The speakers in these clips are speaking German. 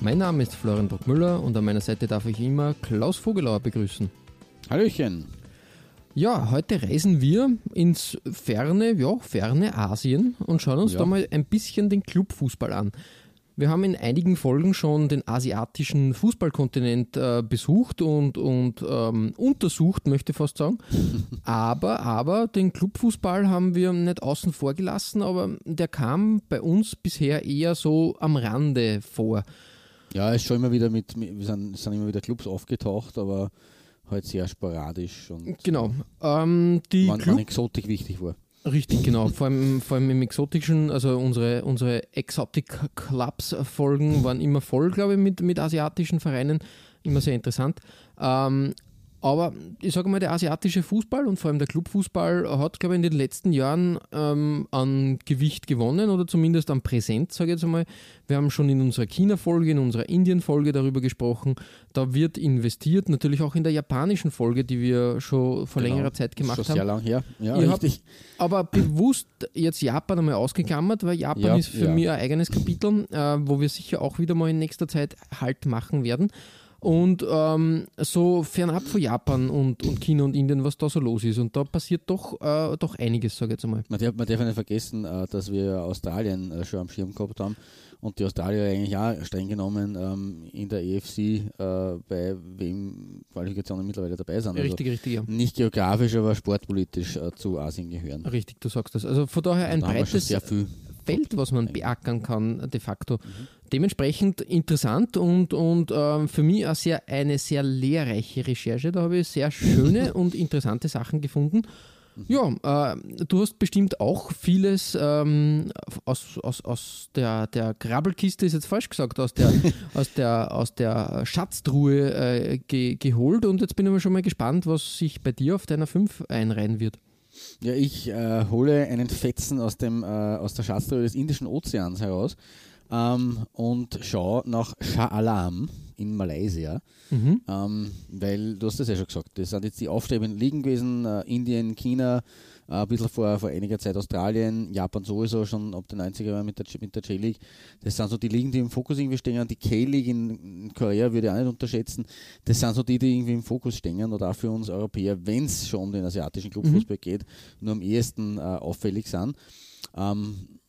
Mein Name ist Florian Brockmüller und an meiner Seite darf ich immer Klaus Vogelauer begrüßen. Hallöchen. Ja, heute reisen wir ins ferne, ja, ferne Asien und schauen uns Ja. da mal ein bisschen den Clubfußball an. Wir haben in einigen Folgen schon den asiatischen Fußballkontinent äh, besucht und, und ähm, untersucht, möchte ich fast sagen. aber, aber den Clubfußball haben wir nicht außen vor gelassen, aber der kam bei uns bisher eher so am Rande vor. Ja, es ist schon immer wieder mit, wir sind, sind immer wieder Clubs aufgetaucht, aber halt sehr sporadisch und Genau. Ähm, die wann, wann Exotik wichtig war. Richtig, genau. Vor allem, vor allem im Exotischen, also unsere, unsere Exotic Clubs Folgen waren immer voll, glaube ich, mit, mit asiatischen Vereinen. Immer sehr interessant. Ähm, aber ich sage mal, der asiatische Fußball und vor allem der Clubfußball hat, glaube ich, in den letzten Jahren ähm, an Gewicht gewonnen oder zumindest an Präsenz, sage ich jetzt einmal. Wir haben schon in unserer China-Folge, in unserer Indien-Folge darüber gesprochen. Da wird investiert, natürlich auch in der japanischen Folge, die wir schon vor Genau. längerer Zeit gemacht Schon haben. sehr lang her. Ja, richtig. Aber bewusst jetzt Japan einmal ausgeklammert, weil Japan Ja, ist für ja. mich ein eigenes Kapitel, äh, wo wir sicher auch wieder mal in nächster Zeit Halt machen werden. Und ähm, so fernab von Japan und, und China und Indien, was da so los ist. Und da passiert doch, äh, doch einiges, sage ich jetzt einmal. Man darf, man darf nicht vergessen, äh, dass wir Australien äh, schon am Schirm gehabt haben und die Australier eigentlich auch streng genommen ähm, in der EFC äh, bei wem Qualifikationen mittlerweile dabei sind. Also Richtig, richtig, ja. nicht geografisch, aber sportpolitisch äh, zu Asien gehören. Richtig, du sagst das. Also von daher ein da breites. Feld, was man beackern kann, de facto. Dementsprechend interessant und, und ähm, für mich auch sehr, eine sehr lehrreiche Recherche. Da habe ich sehr schöne und interessante Sachen gefunden. Ja, äh, du hast bestimmt auch vieles ähm, aus, aus, aus der, der Grabbelkiste, ist jetzt falsch gesagt, aus der, aus der, aus der Schatztruhe äh, ge, geholt und jetzt bin ich mal schon mal gespannt, was sich bei dir auf deiner 5 einreihen wird. Ja, ich äh, hole einen Fetzen aus, dem, äh, aus der Schatztruhe des Indischen Ozeans heraus ähm, und schaue nach Shah Alam in Malaysia. Mhm. Ähm, weil, du hast das ja schon gesagt, das sind jetzt die aufstrebenden Ligen gewesen, äh, Indien, China, äh, ein bisschen vor, vor einiger Zeit Australien, Japan sowieso schon ab den 90er Jahren mit der, mit der J-League. Das sind so die Ligen, die im Fokus irgendwie stehen. Die K-League in, in Korea würde ich auch nicht unterschätzen. Das sind so die, die irgendwie im Fokus stehen oder auch für uns Europäer, wenn es schon um den asiatischen Clubfußball geht, nur am ehesten äh, auffällig sind. Ähm,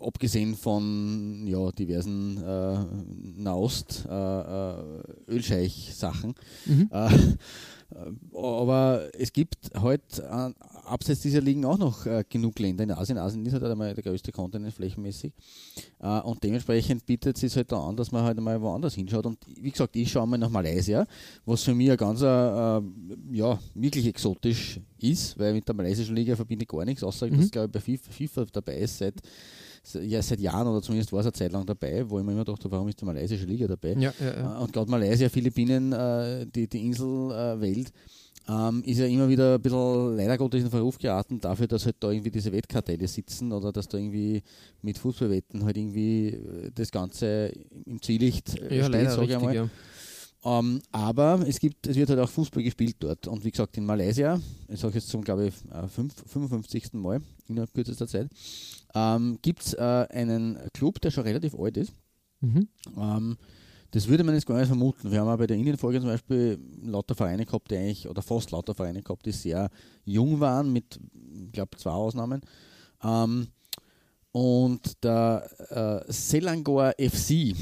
abgesehen von ja, diversen äh, Naust, äh, äh, Ölscheich-Sachen. Äh, aber es gibt halt äh, abseits dieser Ligen auch noch äh, genug Länder in Asien. Asien ist halt einmal der größte Kontinent flächenmäßig. Äh, und dementsprechend bietet es sich halt an, dass man halt einmal woanders hinschaut. Und wie gesagt, ich schaue mal nach Malaysia, was für mich ein ganz äh, ja, wirklich exotisch ist, weil mit der malaysischen Liga verbinde ich gar nichts, außer dass glaube ich bei FIFA, FIFA dabei ist seit ja, seit Jahren oder zumindest war es eine Zeit lang dabei, wo ich mir immer dachte, warum ist die malaysische Liga dabei? Ja, ja, ja. Äh, Und gerade Malaysia, Philippinen, äh, die, die Inselwelt, ähm, ist ja immer wieder ein bisschen leider Gottes in Verruf geraten dafür, dass halt da irgendwie diese Wettkartelle sitzen oder dass da irgendwie mit Fußballwetten halt irgendwie äh, das Ganze im Ziellicht äh, Ja, steht, leider sag ich einmal. ja. Ähm, aber es gibt, es wird halt auch Fußball gespielt dort. Und wie gesagt, in Malaysia, ich sage jetzt zum, glaube ich, äh, fünf- 55. Mal innerhalb kürzester Zeit, ähm, gibt es äh, einen Club, der schon relativ alt ist. Mhm. Ähm, das würde man jetzt gar nicht vermuten. Wir haben auch bei der Indienfolge zum Beispiel lauter Vereine gehabt, die eigentlich, oder fast lauter Vereine gehabt, die sehr jung waren, mit, ich glaube, zwei Ausnahmen. Ähm, und der äh, Selangor FC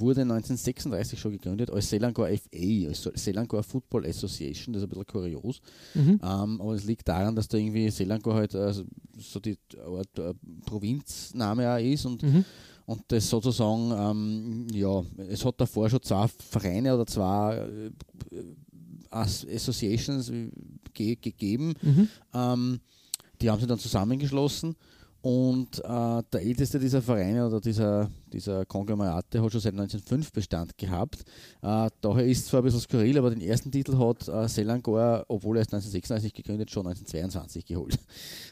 wurde 1936 schon gegründet als Selangor FA, als Selangor Football Association, das ist ein bisschen kurios. Mhm. Ähm, aber es liegt daran, dass da irgendwie Selangor halt äh, so die Art äh, Provinzname auch ist und, Mhm. und das sozusagen, ähm, ja, es hat davor schon zwei Vereine oder zwei äh, As- Associations äh, ge gegeben. Mhm. Ähm, die haben sich dann zusammengeschlossen und äh, der älteste dieser Vereine oder dieser, dieser Konglomerate hat schon seit 1905 Bestand gehabt. Äh, daher ist zwar ein bisschen skurril, aber den ersten Titel hat äh, Selangor, obwohl er erst 1936 gegründet, schon 1922 geholt.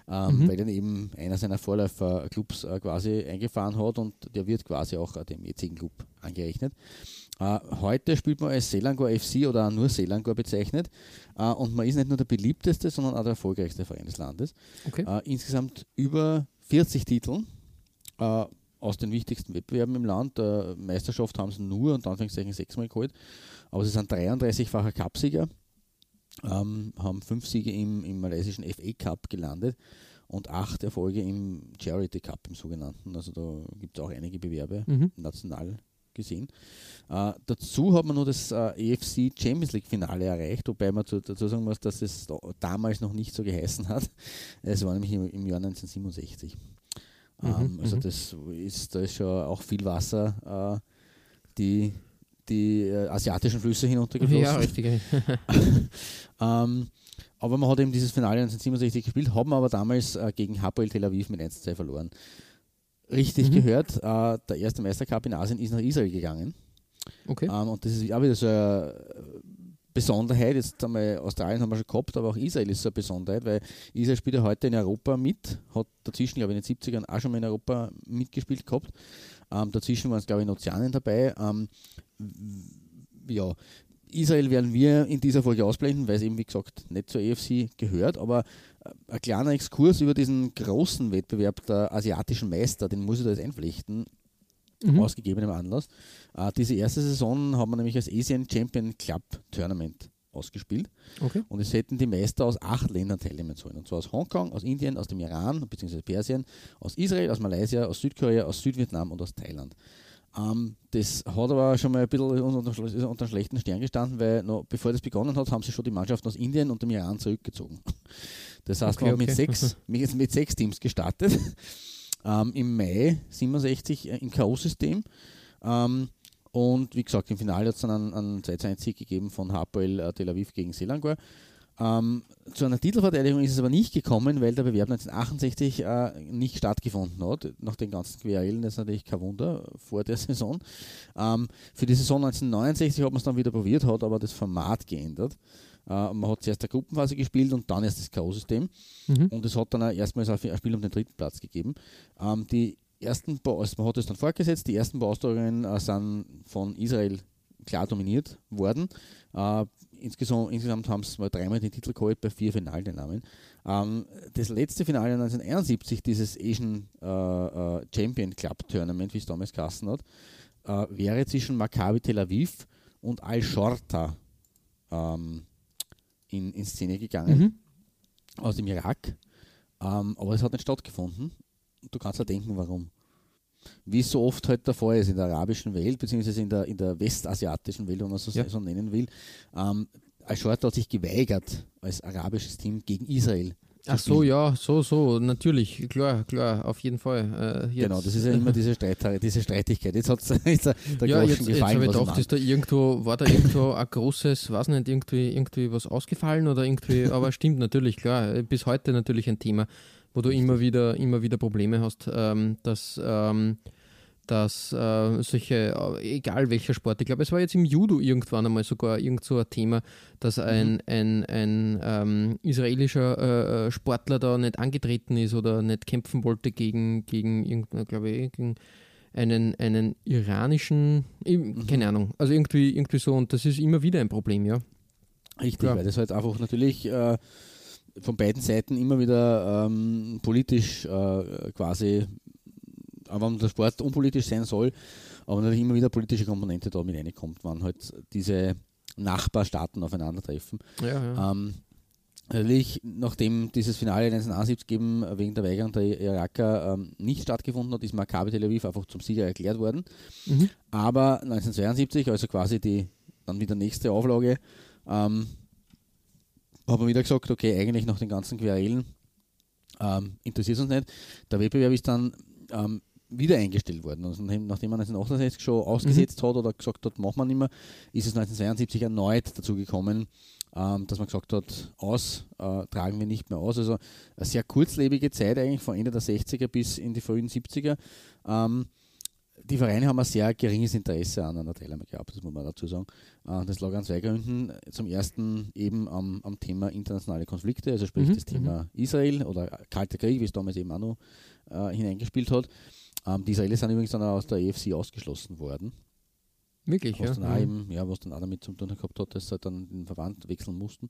Ähm, Mhm. Weil dann eben einer seiner Vorläuferclubs äh, quasi eingefahren hat und der wird quasi auch äh, dem jetzigen Club angerechnet. Äh, heute spielt man als Selangor FC oder nur Selangor bezeichnet äh, und man ist nicht nur der beliebteste, sondern auch der erfolgreichste Verein des Landes. Okay. Äh, insgesamt über 40 Titel aus den wichtigsten Wettbewerben im Land. Meisterschaft haben sie nur und Anführungszeichen sechsmal geholt, aber sie sind 33-facher Cupsieger, ähm, haben fünf Siege im, im malaysischen FA Cup gelandet und acht Erfolge im Charity Cup im sogenannten. Also da gibt es auch einige Bewerbe Mhm. national gesehen. Äh, dazu hat man nur das äh, EFC Champions League Finale erreicht, wobei man zu, dazu sagen muss, dass es da, damals noch nicht so geheißen hat. Es war nämlich im, im Jahr 1967. Mhm, ähm, also mhm. das ist, da ist schon auch viel Wasser äh, die, die äh, asiatischen Flüsse hinuntergeflossen. Ja, richtig. Ähm, aber man hat eben dieses Finale 1967 gespielt, haben aber damals äh, gegen Hapoel Tel Aviv mit 1-2 verloren. Richtig Mhm. gehört, äh, der erste Meistercup in Asien ist nach Israel gegangen. Okay. Ähm, und das ist auch wieder so eine Besonderheit. Jetzt einmal Australien haben wir schon gehabt, aber auch Israel ist so eine Besonderheit, weil Israel spielt ja heute in Europa mit, hat dazwischen, glaube ich, in den 70ern auch schon mal in Europa mitgespielt gehabt. Ähm, dazwischen waren es, glaube ich, in Ozeanen dabei. Ähm, ja, Israel werden wir in dieser Folge ausblenden, weil es eben, wie gesagt, nicht zur EFC gehört, aber äh, ein kleiner Exkurs über diesen großen Wettbewerb der asiatischen Meister, den muss ich da jetzt einflechten, Mhm. aus gegebenem Anlass. Äh, diese erste Saison haben wir nämlich als Asian Champion Club Tournament ausgespielt Okay. und es hätten die Meister aus acht Ländern teilnehmen sollen. Und zwar aus Hongkong, aus Indien, aus dem Iran bzw. Persien, aus Israel, aus Malaysia, aus Südkorea, aus Südvietnam und aus Thailand. Ähm, das hat aber schon mal ein bisschen unter, unter unter einem schlechten Stern gestanden, weil noch bevor das begonnen hat, haben sie schon die Mannschaften aus Indien und dem Iran zurückgezogen. Das heißt, Okay, hat mit, okay. sechs, mit, mit sechs Teams gestartet. Ähm, Im Mai 67 äh, im K.O.-System. Ähm, und wie gesagt, im Finale hat es dann einen, einen 2 Sieg gegeben von Hapoel äh, Tel Aviv gegen Selangor. Ähm, zu einer Titelverteidigung ist es aber nicht gekommen, weil der Bewerb 1968 äh, nicht stattgefunden hat. Nach den ganzen Querelen, das ist natürlich kein Wunder vor der Saison. Ähm, für die Saison 1969 hat man es dann wieder probiert, hat aber das Format geändert. Äh, man hat zuerst der Gruppenphase gespielt und dann erst das K.O.-System. Mhm. Und es hat dann auch erstmals ein ein Spiel um den dritten Platz gegeben. Ähm, die ersten, paar- also man hat es dann fortgesetzt, die ersten Austragungen äh, sind von Israel klar dominiert worden. Äh, insgesamt, insgesamt haben sie mal dreimal den Titel geholt bei vier Finalteilnahmen. Ähm, das letzte Finale 1971, dieses Asian äh, äh, Champion Club Tournament, wie es damals geheißen hat, äh, wäre zwischen Maccabi Tel Aviv und Al-Shorta ähm, in, in Szene gegangen Mhm. aus dem Irak. Ähm, aber es hat nicht stattgefunden. Du kannst ja denken, warum. Wie so oft halt der Fall ist in der arabischen Welt, beziehungsweise in der, in der westasiatischen Welt, wenn man es so, Ja. so nennen will. Ähm, Al-Shorta hat sich geweigert, als arabisches Team gegen Israel Ach so, ja, so, so, natürlich, klar, klar, auf jeden Fall. Äh, jetzt, Genau, das ist ja immer diese, Streit, diese Streitigkeit. Jetzt hat es der ja, Groschen jetzt, jetzt gefallen. habe ich was gedacht, ist da irgendwo, war da irgendwo ein großes, weiß nicht, irgendwie, irgendwie was ausgefallen oder irgendwie, aber stimmt natürlich, klar, bis heute natürlich ein Thema, wo du immer wieder, immer wieder Probleme hast, ähm, dass, ähm, dass äh, solche, äh, egal welcher Sport, ich glaube, es war jetzt im Judo irgendwann einmal sogar irgend so ein Thema, dass ein, ein, ein ähm, israelischer äh, äh, Sportler da nicht angetreten ist oder nicht kämpfen wollte gegen, gegen irgendein, glaube ich, gegen einen, einen iranischen, Mhm. keine Ahnung, also irgendwie, irgendwie so und das ist immer wieder ein Problem, ja. Richtig, Klar. weil das halt einfach natürlich äh, von beiden Seiten immer wieder ähm, politisch äh, quasi, aber wenn der Sport unpolitisch sein soll, aber natürlich immer wieder politische Komponente da mit reinkommt, wann halt diese Nachbarstaaten aufeinandertreffen. Ja, ja. Ähm, Natürlich, nachdem dieses Finale 1971 eben wegen der Weigerung der Iraker ähm, nicht stattgefunden hat, ist Maccabi Tel Aviv einfach zum Sieger erklärt worden. Mhm. Aber 1972, also quasi die dann wieder nächste Auflage, ähm, hat man wieder gesagt, okay, eigentlich nach den ganzen Querelen ähm, interessiert uns nicht. Der Wettbewerb ist dann ähm, wieder eingestellt worden. Also nachdem man 1968 schon ausgesetzt mhm. hat oder gesagt hat, machen wir nicht mehr, ist es 1972 erneut dazu gekommen, ähm, dass man gesagt hat, aus, äh, tragen wir nicht mehr aus. Also eine sehr kurzlebige Zeit eigentlich von Ende der 60er bis in die frühen 70er. Ähm, die Vereine haben ein sehr geringes Interesse an einer Teilnahme gehabt, das muss man dazu sagen. Äh, das lag an zwei Gründen. Zum ersten eben am, am Thema internationale Konflikte, also sprich mhm. das Thema mhm. Israel oder Kalter Krieg, wie es damals eben auch noch äh, hineingespielt hat. Ähm, die Israelis sind übrigens dann aus der EFC ausgeschlossen worden. Wirklich, was ja. Dann auch mhm. eben, ja. Was dann auch damit zu tun gehabt hat, dass sie dann den Verband wechseln mussten.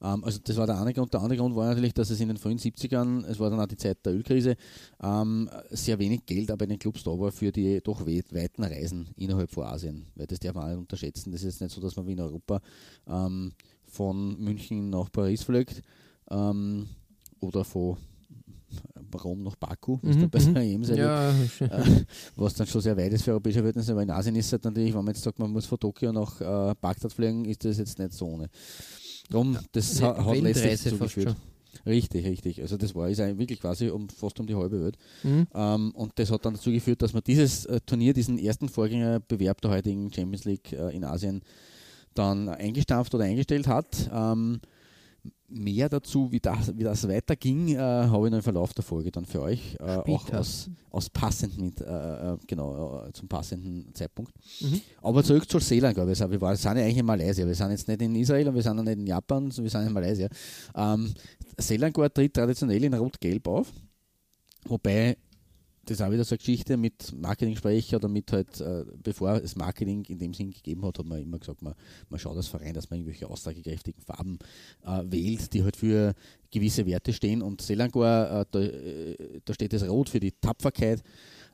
Ähm, also das war der eine Grund. Der andere Grund war natürlich, dass es in den frühen 70ern, es war dann auch die Zeit der Ölkrise, ähm, sehr wenig Geld aber in den Clubs da war für die doch weiten Reisen innerhalb von Asien. Weil das darf man auch nicht unterschätzen. Das ist jetzt nicht so, dass man wie in Europa ähm, von München nach Paris fliegt ähm, oder von Rom nach Baku, mhm, ist da bei der EM ja, äh, was dann schon sehr weit ist für europäische Verhältnisse, aber in Asien ist es halt natürlich, wenn man jetzt sagt, man muss von Tokio nach äh, Bagdad fliegen, ist das jetzt nicht so ohne. Darum, das ja, hat letztlich zugeführt. Richtig, richtig. Also das war ist wirklich quasi um, fast um die halbe Welt. Mhm. Ähm, und das hat dann dazu geführt, dass man dieses äh, Turnier, diesen ersten Vorgängerbewerb der heutigen Champions League äh, in Asien dann eingestampft oder eingestellt hat. Ähm, mehr dazu, wie das, wie das weiterging, äh, habe ich noch im Verlauf der Folge dann für euch, äh, auch aus, aus passenden, äh, äh, genau, äh, zum passenden Zeitpunkt. Mhm. Aber zurück zur Seeland, glaube ich. Wir waren, sind ja eigentlich in Malaysia. Wir sind jetzt nicht in Israel und wir sind auch nicht in Japan, sondern wir sind in Malaysia. Ähm, Selangor tritt traditionell in Rot-Gelb auf, wobei das ist auch wieder so eine Geschichte mit Marketing-Sprecher oder mit halt, äh, bevor es Marketing in dem Sinn gegeben hat, hat man immer gesagt, man, man schaut als Verein, dass man irgendwelche aussagekräftigen Farben äh, wählt, die halt für gewisse Werte stehen. Und Selangor, äh, da, äh, da, steht das Rot für die Tapferkeit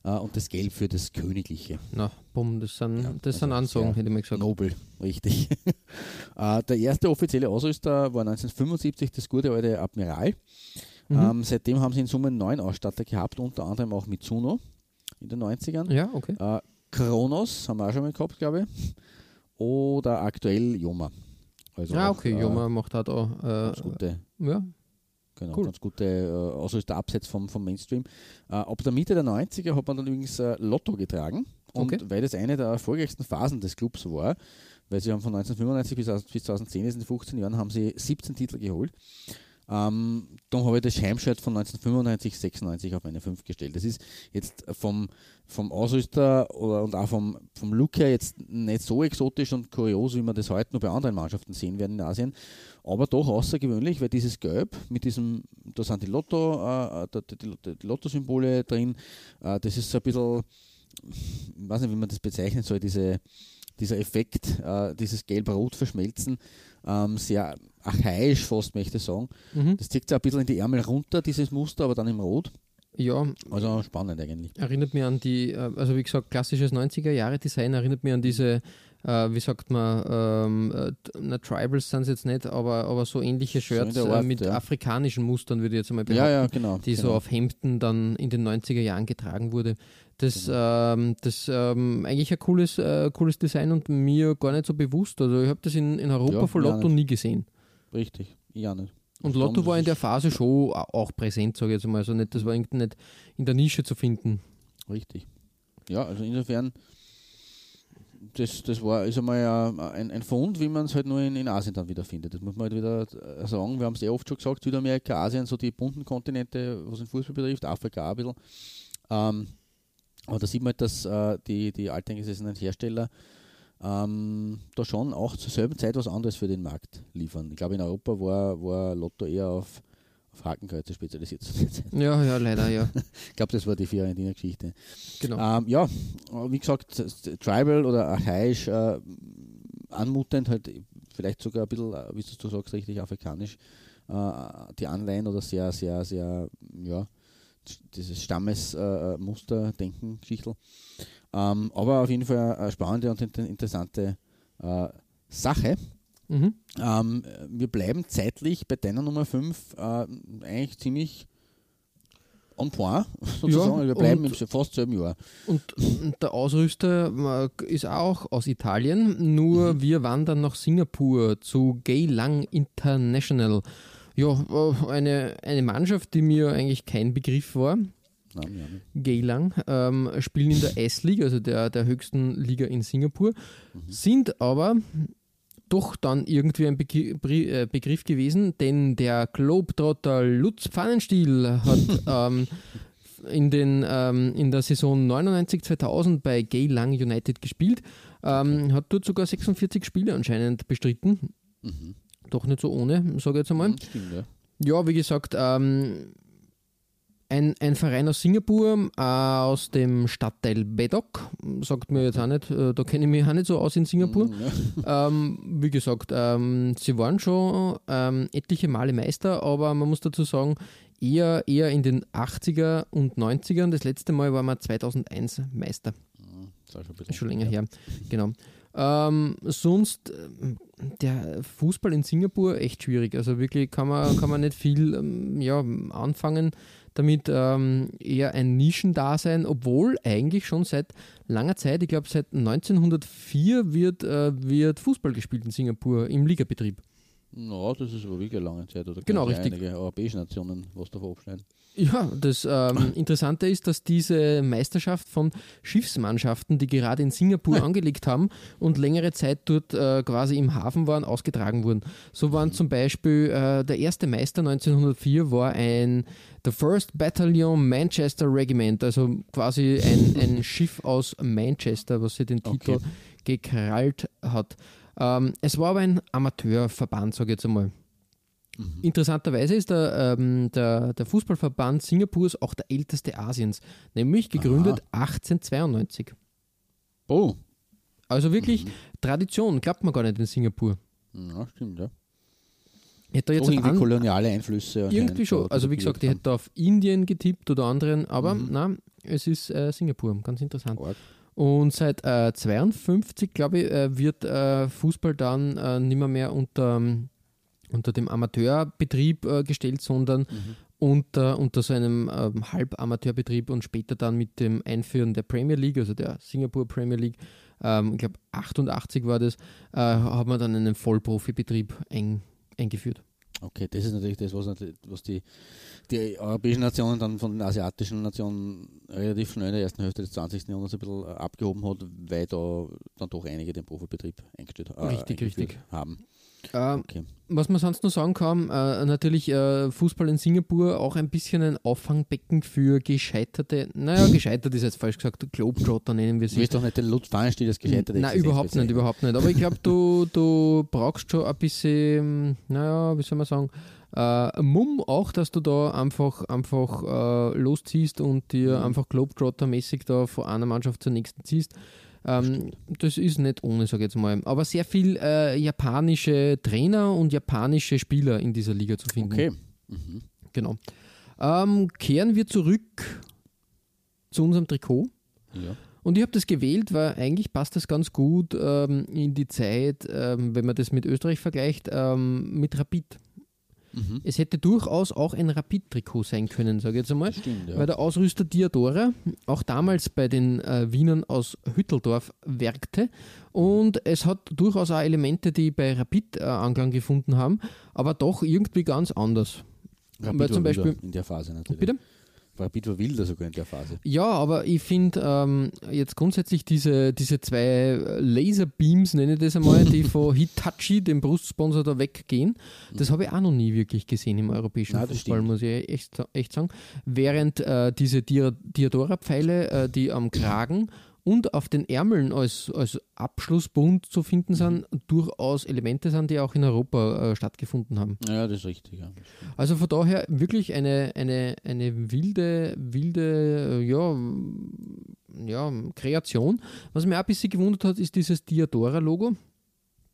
äh, und das Gelb für das Königliche. Na, bumm, das sind, ja, das sind also Ansagen, hätte ich mal gesagt. Nobel, richtig. Der erste offizielle Ausrüster war 1975 das gute alte Admiral. Mhm. Ähm, seitdem haben sie in Summe neun Ausstatter gehabt, unter anderem auch Mitsuno in den 90ern. Ja, okay. Äh, Kronos haben wir auch schon mal gehabt, glaube ich. Oder aktuell Joma. Also ja, okay, auch, äh, Joma macht halt auch äh, ganz gute. Ja. Genau, cool. ganz gute äh, Ausrüster abseits vom, vom Mainstream. Äh, ab der Mitte der 90er hat man dann übrigens äh, Lotto getragen. Und okay. weil das eine der erfolgreichsten Phasen des Clubs war, weil sie haben von 1995 bis, bis 2010, in den 15 Jahren, haben sie 17 Titel geholt. Ähm, darum habe ich das Heimshirt von 1995, 96 auf meine 5 gestellt. Das ist jetzt vom, vom Ausrüster oder, und auch vom, vom Look her jetzt nicht so exotisch und kurios, wie man das heute nur bei anderen Mannschaften sehen werden in Asien, aber doch außergewöhnlich, weil dieses Gelb mit diesem, da sind die Lotto, äh, die, die, die Lotto-Symbole drin, äh, das ist so ein bisschen, ich weiß nicht, wie man das bezeichnen soll, diese, dieser Effekt, äh, dieses Gelb-Rot verschmelzen, ähm, sehr archaisch fast, möchte ich sagen. Mhm. Das zieht sich ein bisschen in die Ärmel runter, dieses Muster, aber dann im Rot. Ja. Also spannend eigentlich. Erinnert mich an die, äh, also wie gesagt, klassisches 90er-Jahre-Design, erinnert mich an diese, äh, wie sagt man, ähm, äh, na, Tribals sind es jetzt nicht, aber, aber so ähnliche Shirts so Art, äh, mit ja. afrikanischen Mustern, würde ich jetzt einmal behaupten, ja, ja, genau, die genau. so auf Hemden dann in den 90er Jahren getragen wurde. Das, genau. ähm, das ähm, eigentlich ein cooles, äh, cooles Design und mir gar nicht so bewusst. Also ich habe das in, in Europa ja, von Lotto nie gesehen. Richtig, ja nicht. Und Lotto war in der Phase schon auch präsent, sage ich jetzt mal. Also nicht, das war irgendwie nicht in der Nische zu finden. Richtig. Ja, also insofern, das, das war ist einmal ein, ein Fund, wie man es halt nur in, in Asien dann wieder findet. Das muss man halt wieder äh, sagen. Wir haben es sehr oft schon gesagt, Südamerika, Asien, so die bunten Kontinente, was den Fußball betrifft, Afrika auch ein bisschen. Ähm, aber da sieht man halt, dass äh, die, die alteingesessenen Hersteller ähm, da schon auch zur selben Zeit was anderes für den Markt liefern. Ich glaube, in Europa war, war Lotto eher auf, auf Hakenkreuze spezialisiert zu Zeit. Ja, ja, leider, ja. ich glaube, das war die Fiorentina Geschichte. Genau. Ähm, ja, wie gesagt, Tribal oder archaisch äh, anmutend, halt vielleicht sogar ein bisschen, äh, wie du sagst, richtig afrikanisch, äh, die Anleihen oder sehr, sehr, sehr, ja, dieses Stammesmuster, äh, Denken, Geschichtel. Ähm, aber auf jeden Fall eine spannende und interessante äh, Sache. Mhm. Ähm, wir bleiben zeitlich bei deiner Nummer 5 äh, eigentlich ziemlich on point, sozusagen. Ja, wir bleiben und- im fast selben Jahr. Und der Ausrüster äh, ist auch aus Italien, nur wir wandern nach Singapur zu Geylang International. Ja, äh, eine, eine Mannschaft, die mir eigentlich kein Begriff war. Ja. Geylang, ähm, spielen in der S-League, also der, der höchsten Liga in Singapur, sind aber doch dann irgendwie ein äh, Begriff gewesen, denn der Globetrotter Lutz Pfannenstiel hat ähm, in, den, ähm, in der Saison 99-2000 bei Geylang United gespielt, ähm, hat dort sogar 46 Spiele anscheinend bestritten. Mhm. Doch nicht so ohne, sage ich jetzt einmal. Stimmt, ja. Ja, wie gesagt, ähm, ein, ein Verein aus Singapur, äh, aus dem Stadtteil Bedok, sagt mir jetzt auch nicht, äh, da kenne ich mich auch nicht so aus in Singapur. Mhm, ja. Ähm, wie gesagt, ähm, sie waren schon ähm, etliche Male Meister, aber man muss dazu sagen, eher, eher in den 80er und 90ern. Das letzte Mal waren wir 2001 Meister. Das ist auch schon, schon länger ja. her. Genau. Ähm, sonst, ähm, der Fußball in Singapur echt schwierig. Also wirklich kann man, kann man nicht viel ähm, ja, anfangen damit. Ähm, eher ein Nischendasein, obwohl eigentlich schon seit langer Zeit, ich glaube seit 1904 wird, äh, wird Fußball gespielt in Singapur im Ligabetrieb. Na, das ist aber wirklich eine lange Zeit. Oder Genau, richtig. einige europäische Nationen was davon abschneiden. Ja, das ähm, Interessante ist, dass diese Meisterschaft von Schiffsmannschaften, die gerade in Singapur angelegt haben und längere Zeit dort äh, quasi im Hafen waren, ausgetragen wurden. So waren zum Beispiel äh, der erste Meister 1904 war ein The First Battalion Manchester Regiment, also quasi ein, ein Schiff aus Manchester, was sie den Titel Okay. gekrallt hat. Ähm, es war aber ein Amateurverband, sage ich jetzt einmal. Interessanterweise ist der, ähm, der, der Fußballverband Singapurs auch der älteste Asiens, nämlich gegründet 1892. Oh, Also wirklich Tradition, klappt man gar nicht in Singapur. ja, stimmt, ja. Hätte Auch jetzt auf irgendwie an, koloniale Einflüsse. irgendwie schon. Also wie gesagt, ich hätte auf Indien getippt oder anderen, aber Mhm. nein, es ist äh, Singapur, ganz interessant. Arg. Und seit äh, 52, glaube ich, äh, wird äh, Fußball dann äh, nicht mehr, mehr unter, ähm, unter dem Amateurbetrieb äh, gestellt, sondern Mhm. unter, unter so einem ähm, Halbamateurbetrieb und später dann mit dem Einführen der Premier League, also der Singapur Premier League, ähm, ich glaube 88 war das, äh, hat man dann einen Vollprofibetrieb ein, eingeführt. Okay, das ist natürlich das, was, was die, die europäischen Nationen dann von den asiatischen Nationen relativ schnell in der ersten Hälfte des 20. Jahrhunderts ein bisschen äh, abgehoben hat, weil da dann doch einige den Profibetrieb eingestellt äh, Richtig, richtig. haben. Äh, Okay. Was man sonst noch sagen kann, äh, natürlich äh, Fußball in Singapur auch ein bisschen ein Auffangbecken für gescheiterte, naja, gescheitert ist jetzt falsch gesagt, Globetrotter nennen wir Du sie. willst doch nicht den Lutz Pfannenstiel als gescheiterte Nein, überhaupt nicht, überhaupt nicht. Aber ich glaube, du, du brauchst schon ein bisschen, naja, wie soll man sagen, äh, Mumm auch, dass du da einfach, einfach äh, losziehst und dir Mhm. einfach Globetrotter-mäßig da von einer Mannschaft zur nächsten ziehst. Ähm, das ist nicht ohne, sage ich jetzt mal. Aber sehr viel äh, japanische Trainer und japanische Spieler in dieser Liga zu finden. Okay. Mhm. Genau. Ähm, kehren wir zurück zu unserem Trikot. Ja. Und ich habe das gewählt, weil eigentlich passt das ganz gut ähm, in die Zeit, ähm, wenn man das mit Österreich vergleicht, ähm, mit Rapid. Mhm. Es hätte durchaus auch ein Rapid-Trikot sein können, sage ich jetzt einmal. Stimmt, ja. Weil der Ausrüster Diadora auch damals bei den äh, Wienern aus Hütteldorf werkte. Und es hat durchaus auch Elemente, die bei Rapid äh, Anklang gefunden haben, aber doch irgendwie ganz anders. Rapid weil zum Beispiel- in der Phase natürlich. Bitte? War wilder sogar in der Phase. Ja, aber ich finde ähm, jetzt grundsätzlich diese, diese zwei Laserbeams, nenne ich das einmal, die von Hitachi, dem Brustsponsor, da weggehen, das habe ich auch noch nie wirklich gesehen im europäischen Nein, Fußball, muss ich echt, echt sagen. Während äh, diese Dia- Diadora-Pfeile, äh, die am Kragen und auf den Ärmeln als, als Abschlussbund zu finden sind, durchaus Elemente sind, die auch in Europa äh, stattgefunden haben. Ja, das ist richtig. Ja. Also von daher wirklich eine, eine, eine wilde, wilde, äh, ja, ja, Kreation. Was mir auch ein bisschen gewundert hat, ist dieses Diadora-Logo.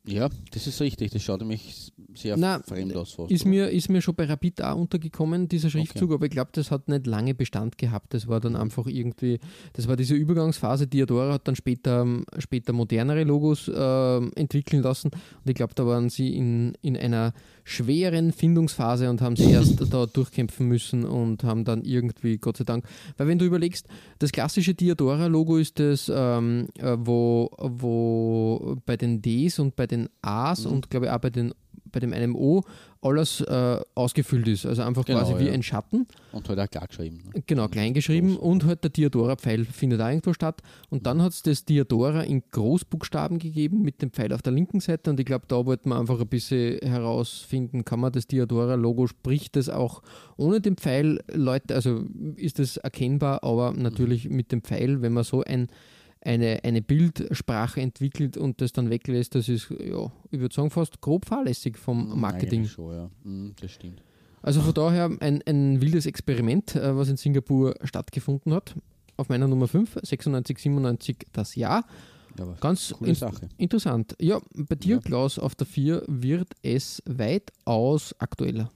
Ja, das ist richtig. Das schaut nämlich sehr Na, fremd aus. Fast, Ist mir, ist mir schon bei Rapid auch untergekommen, dieser Schriftzug, aber ich glaube, das hat nicht lange Bestand gehabt. Das war dann einfach irgendwie, das war diese Übergangsphase. Diadora hat dann später, ähm, später modernere Logos äh, entwickeln lassen und ich glaube, da waren sie in, in einer schweren Findungsphase und haben sie erst da durchkämpfen müssen und haben dann irgendwie, Gott sei Dank, weil wenn du überlegst, das klassische Diadora-Logo ist das, ähm, äh, wo, wo bei den Ds und bei den As und glaube ich auch bei, den, bei dem einem O alles äh, ausgefüllt ist. Also einfach Genau, quasi wie ja. ein Schatten. Und halt auch klar geschrieben. Ne? Genau, klein geschrieben und halt der Diadora-Pfeil findet auch irgendwo statt. Und dann hat es das Diadora in Großbuchstaben gegeben mit dem Pfeil auf der linken Seite. Und ich glaube, da wollten wir einfach ein bisschen herausfinden, kann man das Diadora-Logo, spricht das auch ohne den Pfeil, Leute, also ist das erkennbar, aber natürlich mit dem Pfeil, wenn man so ein eine, eine Bildsprache entwickelt und das dann weglässt, das ist, ja, ich würde sagen, fast grob fahrlässig vom Marketing. Eigentlich Schon, ja. Mhm, das stimmt. Also von daher ein, ein wildes Experiment, äh, was in Singapur stattgefunden hat. Auf meiner Nummer 5, 96, 97 das Jahr. Ja, Ganz in, Sache. interessant. Ja, bei dir, Ja. Klaus, auf der 4 wird es weitaus aktueller.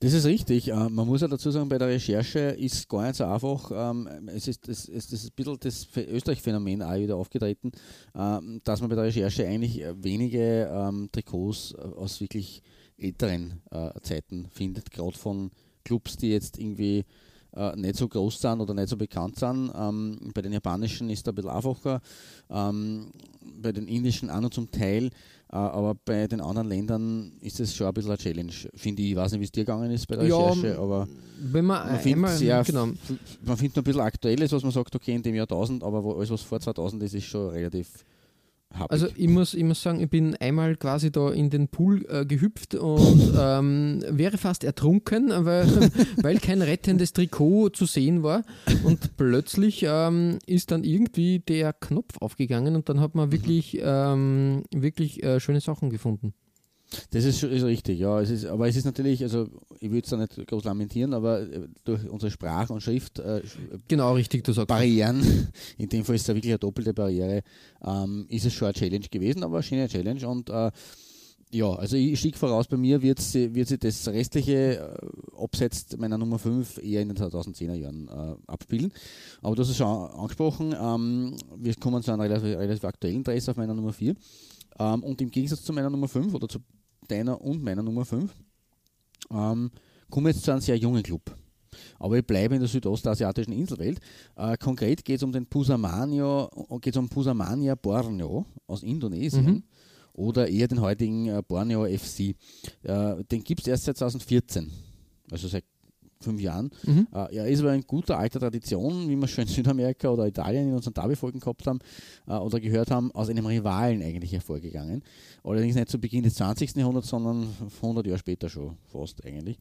Das ist richtig. Äh, man muss ja dazu sagen, bei der Recherche ist gar nicht so einfach. Ähm, es ist es ist ein bisschen das Ph- Österreich-Phänomen auch wieder aufgetreten, ähm, dass man bei der Recherche eigentlich äh, wenige ähm, Trikots äh, aus wirklich älteren Zeiten findet, gerade von Clubs, die jetzt irgendwie nicht so groß sind oder nicht so bekannt sind. Bei den japanischen ist da ein bisschen einfacher, bei den indischen auch noch zum Teil, aber bei den anderen Ländern ist es schon ein bisschen eine Challenge, finde ich. Ich weiß nicht, wie es dir gegangen ist bei der Ja, Recherche, aber Wenn man, man findet sehr, genau, man findet noch ein bisschen Aktuelles, was man sagt, okay, in dem Jahr 1000, aber alles, was vor 2000 ist, ist schon relativ happig. Also ich muss, ich muss sagen, ich bin einmal quasi da in den Pool äh, gehüpft und ähm, wäre fast ertrunken, weil, weil kein rettendes Trikot zu sehen war. Und plötzlich ähm, ist dann irgendwie der Knopf aufgegangen und dann hat man wirklich, ähm, wirklich äh, schöne Sachen gefunden. Das ist, ist richtig, ja. Es ist, aber es ist natürlich, also ich würde es da nicht groß lamentieren, aber äh, durch unsere Sprach- und Schriftbarrieren, äh, Genau, richtig, du sagst. Barrieren, in dem Fall ist es ja wirklich eine doppelte Barriere, ähm, ist es schon eine Challenge gewesen, aber eine schöne Challenge und äh, ja, also ich stieg voraus, bei mir wird sie, wird sie das restliche äh, absetzt meiner Nummer 5 eher in den 2010er Jahren äh, abspielen. Aber du hast es schon an- angesprochen, ähm, wir kommen zu einem relativ, relativ aktuellen Dress auf meiner Nummer 4. Ähm, und im Gegensatz zu meiner Nummer 5 oder zu deiner und meiner Nummer 5 ähm, kommen wir jetzt zu einem sehr jungen Club. Aber ich bleibe in der südostasiatischen Inselwelt. Äh, konkret geht es um den Pusamania, geht's um Pusamania Borneo aus Indonesien Mhm. oder eher den heutigen äh, Borneo FC. Äh, den gibt es erst seit 2014, also seit fünf Jahren. Mhm. Äh, er ist aber in guter alter Tradition, wie wir schon in Südamerika oder Italien in unseren Derby-Folgen gehabt haben äh, oder gehört haben, aus einem Rivalen eigentlich hervorgegangen. Allerdings nicht zu Beginn des 20. Jahrhunderts, sondern 100 Jahre später schon fast eigentlich.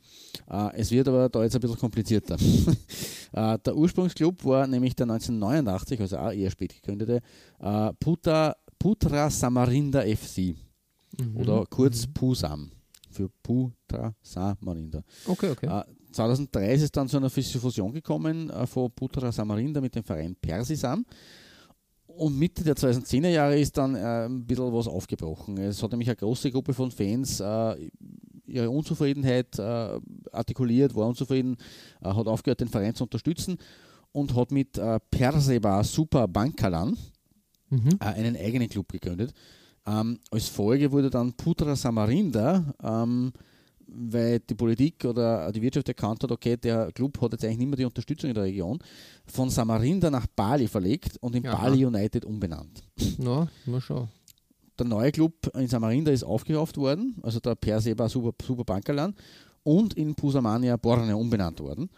Äh, es wird aber da jetzt ein bisschen komplizierter. äh, der Ursprungsclub war nämlich der 1989, also auch eher spät gegründete, äh, Puta, Putra Samarinda FC Mhm. oder kurz PUSAM für Putra Samarinda. Okay, okay. Äh, 2003 ist es dann zu einer Fusion gekommen äh, von Putra Samarinda mit dem Verein Persisam. Und Mitte der 2010er Jahre ist dann äh, ein bisschen was aufgebrochen. Es hat nämlich eine große Gruppe von Fans äh, ihre Unzufriedenheit artikuliert, war unzufrieden, hat aufgehört, den Verein zu unterstützen und hat mit äh, Perseba Super Bankalan Mhm. einen eigenen Club gegründet. Ähm, als Folge wurde dann Putra Samarinda, ähm, weil die Politik oder die Wirtschaft erkannt hat, okay, der Club hat jetzt eigentlich nicht mehr die Unterstützung in der Region, von Samarinda nach Bali verlegt und in Aha. Bali United umbenannt. Na, mal schauen. Der neue Club in Samarinda ist aufgekauft worden, also der Perseba Super, Super Bankalan, und in Pusamania Borneo umbenannt worden.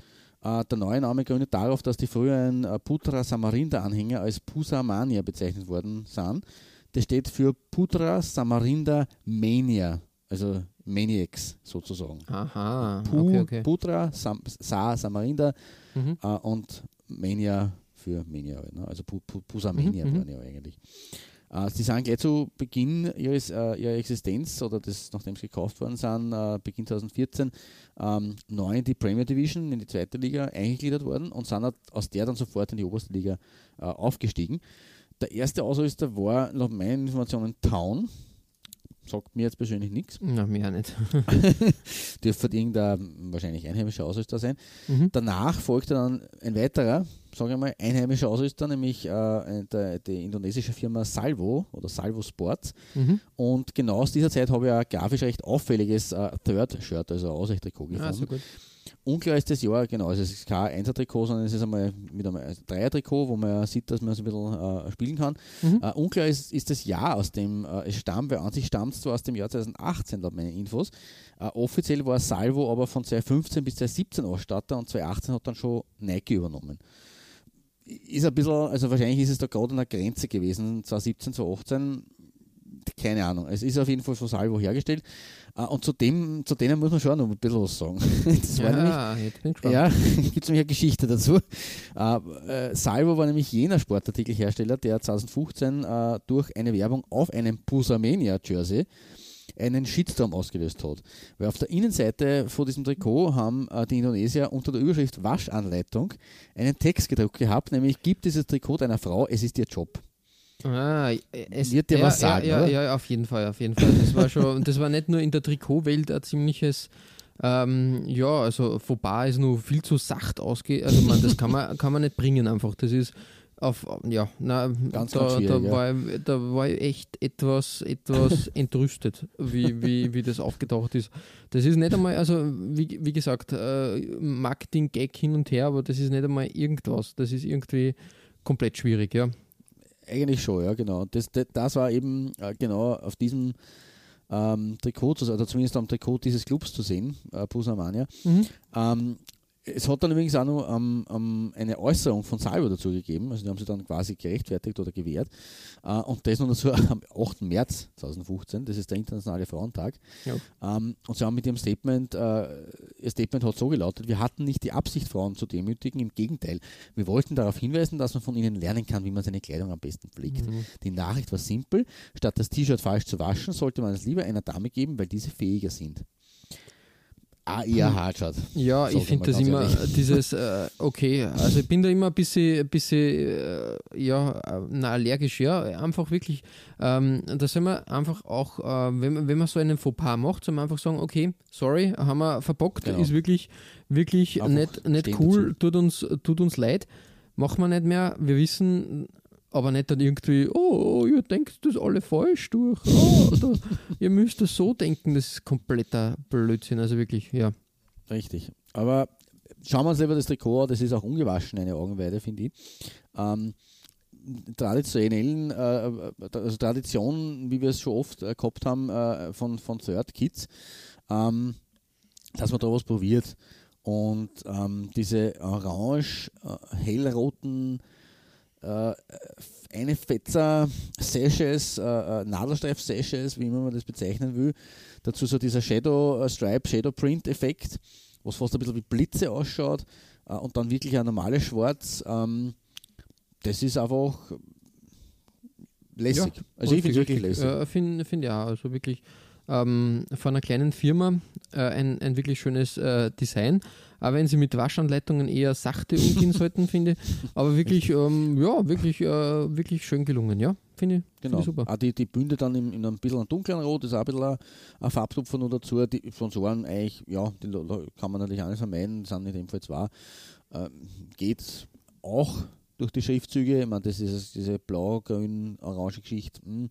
Äh, der neue Name gründet darauf, dass die früheren äh, Putra Samarinda-Anhänger als Pusamania bezeichnet worden sind. Das steht für Putra Samarinda Mania, also Maniacs sozusagen. Aha, Pu, okay, okay. Putra, Sam, Sa, Samarinda Mhm. äh, und Mania für Mania, halt, ne? also Pu, Pu, Pusamania Mhm, mhm. waren ja eigentlich. Äh, sie sind gleich zu Beginn ihres, äh, ihrer Existenz oder das, nachdem sie gekauft worden sind, äh, Beginn 2014, ähm, neu in die Premier Division, in die zweite Liga eingegliedert worden und sind aus der dann sofort in die oberste Liga äh, aufgestiegen. Der erste Ausrüster war laut meinen Informationen Town. Sagt mir jetzt persönlich nichts. Na, mir auch nicht. Dürfte irgendein wahrscheinlich einheimischer Ausrüster sein. Mhm. Danach folgte dann ein weiterer, sage ich mal, einheimischer Ausrüster, nämlich äh, der, die indonesische Firma Salvo oder Salvo Sports. Mhm. Und genau aus dieser Zeit habe ich ein grafisch recht auffälliges äh, Third-Shirt, also ein Aussichttrikot gefunden. Ah, so. Unklar ist das Jahr, genau, also es ist kein 1er-Trikot, sondern es ist einmal mit einem Dreier-Trikot, wo man sieht, dass man so ein bisschen äh, spielen kann. Mhm. Äh, unklar ist, ist das Jahr, aus dem äh, es stammt, weil an sich stammt es zwar aus dem Jahr 2018, laut meinen Infos. Äh, offiziell war Salvo aber von 2015 bis 2017 Ausstatter und 2018 hat dann schon Nike übernommen. Ist ein bisschen, also wahrscheinlich ist es da gerade an der Grenze gewesen, 2017, 2018 keine Ahnung. Es ist auf jeden Fall von Salvo hergestellt. Äh, Und zu, dem, zu denen muss man schon noch ein bisschen was sagen. Das war nämlich, Ja, jetzt bin ich gespannt. ja, gibt es nämlich eine Geschichte dazu. Äh, äh, Salvo war nämlich jener Sportartikelhersteller, der 2015 äh, durch eine Werbung auf einem Pusamania-Jersey einen Shitstorm ausgelöst hat. Weil auf der Innenseite von diesem Trikot haben äh, die Indonesier unter der Überschrift Waschanleitung einen Text gedruckt gehabt, nämlich Gib dieses Trikot deiner Frau, es ist ihr Job. Ah, es Wird dir ja, was sagen, ja, oder? ja, ja, auf jeden Fall, auf jeden Fall. Das war schon, das war nicht nur in der Trikotwelt ein ziemliches, ähm, ja, also Fauxpas ist nur viel zu sacht ausge, also man, das kann man, kann man nicht bringen einfach. Das ist auf, ja, na, Ganz, da, ganz da, war, ich- da war ich echt etwas, etwas entrüstet, wie, wie, wie das aufgetaucht ist. Das ist nicht einmal, also wie, wie gesagt, äh, Marketing-Gag hin und her, aber das ist nicht einmal irgendwas. Das ist irgendwie komplett schwierig, ja. Eigentlich schon, ja, genau. Das, das, das war eben äh, genau auf diesem ähm, Trikot, oder zumindest am Trikot dieses Clubs zu sehen, äh, Pusamania. Mhm. Ähm, es hat dann übrigens auch noch ähm, ähm, eine Äußerung von Salvo dazu gegeben, also die haben sie dann quasi gerechtfertigt oder gewährt. Äh, und das noch dazu am 8. März 2015, das ist der Internationale Frauentag. Ja. Ähm, und sie haben mit ihrem Statement, äh, ihr Statement hat so gelautet, wir hatten nicht die Absicht, Frauen zu demütigen, im Gegenteil. Wir wollten darauf hinweisen, dass man von ihnen lernen kann, wie man seine Kleidung am besten pflegt. Mhm. Die Nachricht war simpel, statt das T-Shirt falsch zu waschen, sollte man es lieber einer Dame geben, weil diese fähiger sind. Ah, eher hart schaut. Ja, ich finde das immer, ehrlich. dieses, äh, okay, also ich bin da immer ein bisschen, ein bisschen äh, ja, äh, na, allergisch, ja, einfach wirklich, ähm, da soll man einfach auch, äh, wenn, man- wenn man so einen Fauxpas macht, soll man einfach sagen, okay, sorry, haben wir verbockt, Genau. ist wirklich, wirklich Einfach nicht, nicht cool, dazu. tut uns, tut uns leid, machen wir nicht mehr, wir wissen, aber nicht dann irgendwie, oh, ihr denkt das alle falsch durch, oh, da, ihr müsst das so denken, das ist kompletter Blödsinn, also wirklich, ja. Richtig. Aber schauen wir uns lieber das Trikot das ist auch ungewaschen, eine Augenweide, finde ich. Ähm, traditionellen, äh, also Tradition, wie wir es schon oft äh, gehabt haben äh, von, von Third Kids, ähm, dass man da was probiert. Und ähm, diese orange, äh, hellroten äh, eine Fetzer Sashes, äh, äh, Nadelstreif Sashes, wie immer man das bezeichnen will. Dazu so dieser Shadow äh, Stripe, Shadow Print Effekt, was fast ein bisschen wie Blitze ausschaut. Äh, und dann wirklich ein normales Schwarz. Ähm, das ist einfach lässig. also ich finde es wirklich lässig. Äh, Finde find ja, also wirklich ähm, von einer kleinen Firma äh, ein, ein wirklich schönes äh, Design. Aber wenn sie mit Waschanleitungen eher sachte umgehen sollten, finde ich. Aber wirklich, ähm, ja, wirklich, äh, wirklich schön gelungen, ja. Finde ich, find Genau. ich super. Auch die, die Bünde dann in, in einem bisschen dunklen Rot, ist auch ein bisschen ein, ein noch dazu. Die Sponsoren eigentlich, ja, die kann man natürlich auch nicht vermeiden, sind in dem Fall zwei. Ähm, geht auch durch die Schriftzüge. Ich meine, das ist diese blau, grün, orange Geschichte, hm,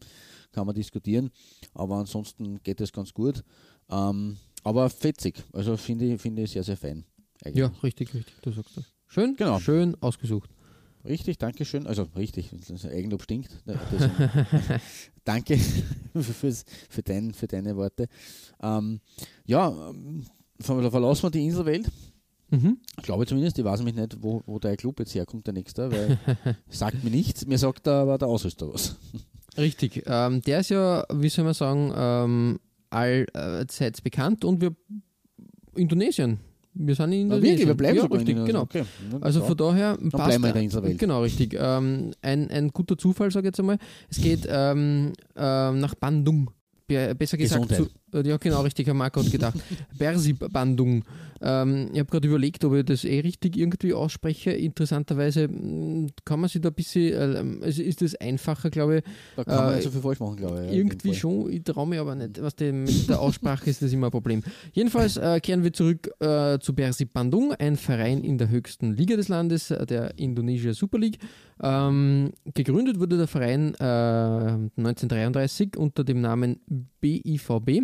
kann man diskutieren. Aber ansonsten geht das ganz gut. Ähm, aber fetzig, also finde ich, finde ich sehr, sehr fein. Eigentlich. Ja, richtig, richtig, du sagst das. Schön, Genau. schön ausgesucht. Richtig, danke schön. Also richtig, Eigenlob stinkt. Deswegen, danke fürs, für, dein, für deine Worte. Ähm, ja, ähm, ver- verlassen wir die Inselwelt. Mhm. Ich glaube zumindest, ich weiß nämlich nicht, wo, wo der Club jetzt herkommt, der nächste, weil sagt mir nichts. Mir sagt aber der Ausrüster was. Richtig. Ähm, der ist ja, wie soll man sagen, ähm, allseits bekannt und wir Indonesien. Wir sind in Indonesien. wirklich, wir bleiben ja, sogar in richtig, Indonesien. genau. Okay. Also ja. von daher passt bleiben wir in der Inselwelt. Genau, richtig. Ähm, ein, ein guter Zufall, sage ich jetzt einmal. Es geht ähm, ähm, nach Bandung. Be besser gesagt Gesundheit. Äh, Ja, genau, richtig, habe mir gerade gedacht. Bersi-Bandung. Ähm, ich habe gerade überlegt, ob ich das eh richtig irgendwie ausspreche. Interessanterweise mh, kann man sich da ein bisschen, äh, also ist das einfacher, glaube ich. Da kann man Äh, nicht so viel falsch machen, glaube ich. dem Irgendwie schon, ich traue mich aber nicht. Was die, mit der Aussprache ist das immer ein Problem. Jedenfalls äh, kehren wir zurück äh, zu Persib Bandung, ein Verein in der höchsten Liga des Landes, äh, der Indonesia Super League. Ähm, gegründet wurde der Verein äh, 1933 unter dem Namen BIVB.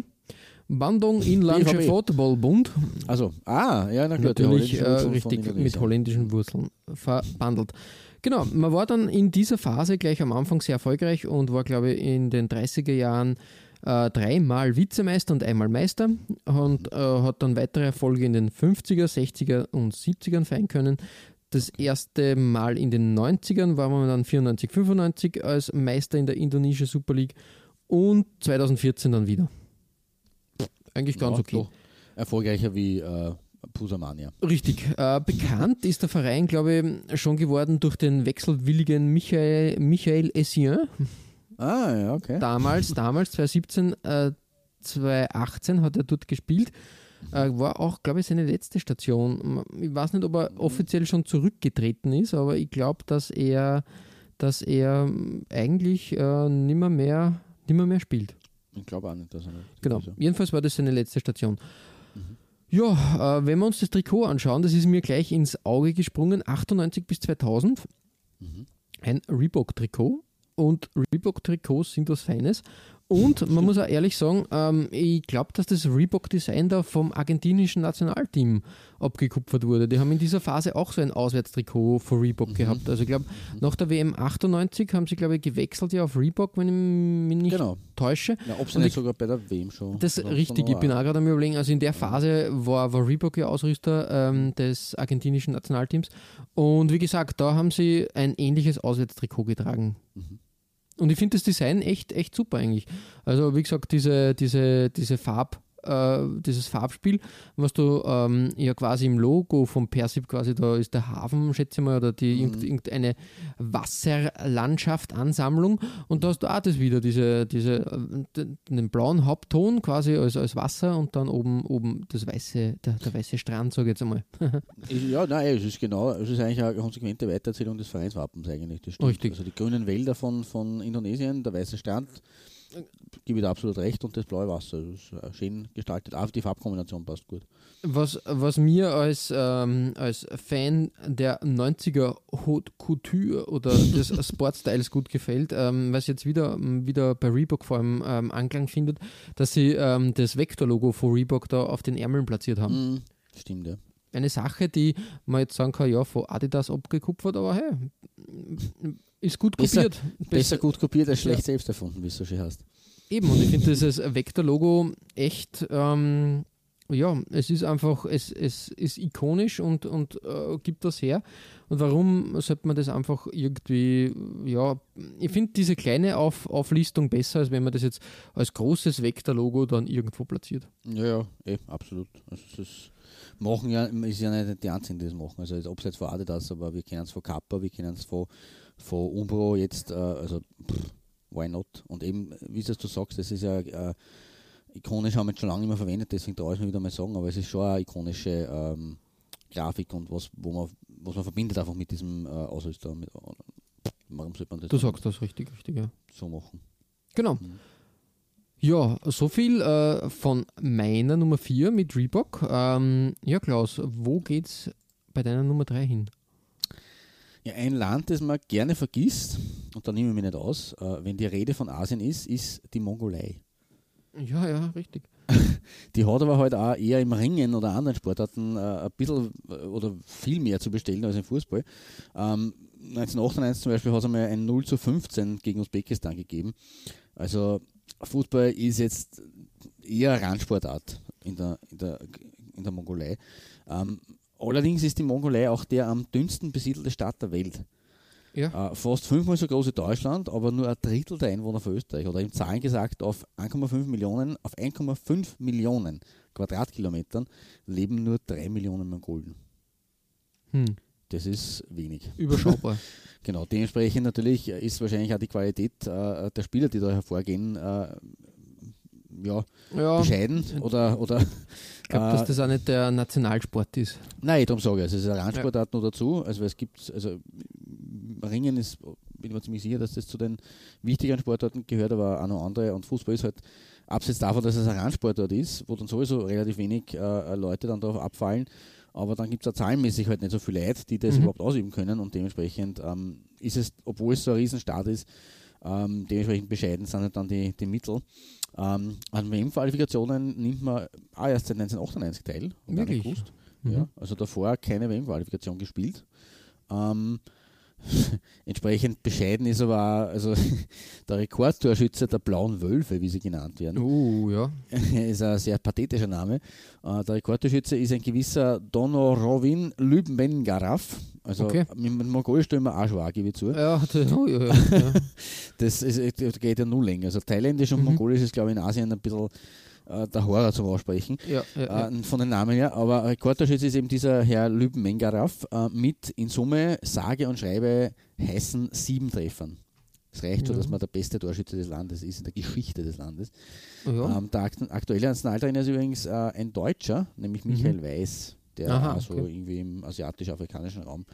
Bandung Inlandsche. Footballbund. Also, ah, ja, na klar. Natürlich äh, richtig mit holländischen Wurzeln verbandelt. Genau, man war dann in dieser Phase gleich am Anfang sehr erfolgreich und war, glaube ich, in den 30er Jahren äh, dreimal Vizemeister und einmal Meister und äh, hat dann weitere Erfolge in den 50er, 60er und 70ern feiern können. Das erste Mal in den 90ern war man dann 94, 95 als Meister in der Indonesia Super League und 2014 dann wieder. Eigentlich ganz okay. doch. Erfolgreicher wie äh, Pusamania. Richtig. Äh, bekannt ist der Verein, glaube ich, schon geworden durch den wechselwilligen Michael, Michael Essien. Ah, ja, okay. Damals, damals 2017, äh, 2018 hat er dort gespielt. Äh, war auch, glaube ich, seine letzte Station. Ich weiß nicht, ob er offiziell schon zurückgetreten ist, aber ich glaube, dass er, dass er eigentlich äh, nimmer mehr, nimmer mehr spielt. Ich glaube auch nicht, dass er nicht. Genau. Also, Jedenfalls war das seine letzte Station. Ja, äh, wenn wir uns das Trikot anschauen, das ist mir gleich ins Auge gesprungen, 98 bis 2000. Ein Reebok-Trikot. Und Reebok-Trikots sind was Feines. Und man muss auch ehrlich sagen, ähm, ich glaube, dass das Reebok-Design da vom argentinischen Nationalteam abgekupfert wurde. Die haben in dieser Phase auch so ein Auswärtstrikot von Reebok gehabt. Also ich glaube, nach der WM 98 haben sie, glaube ich, gewechselt ja auf Reebok, wenn ich mich nicht Genau. täusche. Ja, ob sie nicht ich- sogar bei der WM schon. Das oder richtig, ich bin auch gerade am überlegen. Also in der Phase war, war Reebok ja Ausrüster ähm, des argentinischen Nationalteams. Und wie gesagt, da haben sie ein ähnliches Auswärtstrikot getragen. Und ich finde das Design echt, echt super eigentlich. Also wie gesagt, diese, diese, diese Farb, äh, dieses Farbspiel, was du ähm, ja quasi im Logo vom Persib quasi, da ist der Hafen, schätze ich mal, oder die irgend- irgendeine Wasserlandschaft, Ansammlung und da hast du auch das wieder, diese, diese, äh, den, blauen Hauptton quasi als, als Wasser und dann oben, oben das weiße, der, der weiße Strand, sage ich jetzt einmal. Ja, nein, es ist genau, es ist eigentlich eine konsequente Weitererzählung des Vereinswappens eigentlich. Das stimmt. Richtig. Also die grünen Wälder von, von Indonesien, der weiße Strand, gebe ich absolut recht und das blaue Wasser. Ist äh, schön gestaltet. Auch die Farbkombination passt gut. Was, was mir als, ähm, als Fan der 90er Haute Couture oder des Sportstyles gut gefällt, ähm, was jetzt wieder, wieder bei Reebok vor allem ähm, Anklang findet, dass sie ähm, das Vektor-Logo von Reebok da auf den Ärmeln platziert haben. Mhm. Stimmt, ja. Eine Sache, die man jetzt sagen kann, ja, von Adidas abgekupfert, aber hey, ist gut Besser- kopiert. Besser gut kopiert als schlecht Ja. selbst erfunden, wie es so schön heißt. Eben, und ich finde dieses Vektor-Logo echt, ähm, ja, es ist einfach, es, es ist ikonisch und, und äh, gibt das her. Und warum sollte man das einfach irgendwie, ja, ich finde diese kleine Auf, Auflistung besser, als wenn man das jetzt als großes Vektor-Logo dann irgendwo platziert. Ja, ja, eh, absolut. Also das machen ja, ist ja nicht die Einzigen, die das machen. Also jetzt abseits von Adidas, aber wir kennen es von Kappa, wir kennen es von, von Umbro jetzt, äh, also pff, why not? Und eben, wie es du sagst, das ist ja äh, ikonisch, haben wir jetzt schon lange nicht mehr verwendet, deswegen traue ich mich wieder mal sagen, aber es ist schon eine ikonische ähm, Grafik und was, wo man, was man verbindet einfach mit diesem äh, Ausrüster. Mit, warum sollte man das Du sagst das richtig, richtig, ja. so machen? Genau. Ja, so viel äh, von meiner Nummer 4 mit Reebok. Ähm, ja, Klaus, wo geht's bei deiner Nummer 3 hin? Ja, ein Land, das man gerne vergisst, und da nehme ich mich nicht aus, äh, wenn die Rede von Asien ist, ist die Mongolei. Ja, ja, richtig. Die hat aber halt auch eher im Ringen oder anderen Sportarten äh, ein bisschen äh, oder viel mehr zu bestellen als im Fußball. Ähm, 1998 zum Beispiel hat es einmal ein 0 zu 15 gegen Usbekistan gegeben. Also Fußball ist jetzt eher Randsportart in der, in der, in der Mongolei. Ähm, allerdings ist die Mongolei auch der am dünnsten besiedelte Staat der Welt. Ja. Äh, fast fünfmal so groß wie Deutschland, aber nur ein Drittel der Einwohner von Österreich. Oder in Zahlen gesagt, auf 1,5 Millionen, auf 1,5 Millionen Quadratkilometern leben nur 3 Millionen Mongolen. Hm. Das ist wenig. Überschaubar. Genau, dementsprechend natürlich ist wahrscheinlich auch die Qualität äh, der Spieler, die da hervorgehen, äh, ja, Ja, bescheiden oder, oder ich glaube, dass äh, das auch nicht der Nationalsport ist. Nein, darum sage ich, also es ist eine Randsportart noch dazu. Also es gibt, also Ringen ist, bin ich mir ziemlich sicher, dass das zu den wichtigeren Sportarten gehört, aber auch noch andere. Und Fußball ist halt, abseits davon, dass es ein Randsportart ist, wo dann sowieso relativ wenig äh, Leute dann darauf abfallen, aber dann gibt es zahlenmäßig halt nicht so viele Leute, die das Mhm. überhaupt ausüben können und dementsprechend ähm, ist es, obwohl es so ein Riesenstart ist, ähm, dementsprechend bescheiden sind halt dann die, die Mittel. Ähm, an WM-Qualifikationen nimmt man auch erst seit 1998 teil. Wirklich? Mhm. Ja, also davor keine WM-Qualifikation gespielt. Ähm, entsprechend bescheiden ist aber auch, also der Rekordtorschütze der Blauen Wölfe, wie sie genannt werden, Uh, ja. ist ein sehr pathetischer Name. Äh, der Rekordtorschütze ist ein gewisser Donorovin Lübmengaraf. Also Okay. mit, Mongolisch tun wir auch schwer, gebe ich zu. Ja, das, oh, ja, ja, ja. Das, ist, das geht ja null länger. Also Thailändisch und Mhm. Mongolisch ist, glaube ich, in Asien ein bisschen äh, der Horror zum Aussprechen. ja, ja. Äh, von den Namen her, aber Rekordtorschütze ist eben dieser Herr Lüben Mengaraf äh, mit in Summe sage und schreibe heißen sieben Treffern. Es reicht schon, Ja. dass man der beste Torschütze des Landes ist, in der Geschichte des Landes. ja. Ähm, der akt aktuelle Nationaltrainer ist übrigens äh, ein Deutscher, nämlich Michael Weiß, der Mhm. Aha, auch so okay. irgendwie im asiatisch-afrikanischen Raum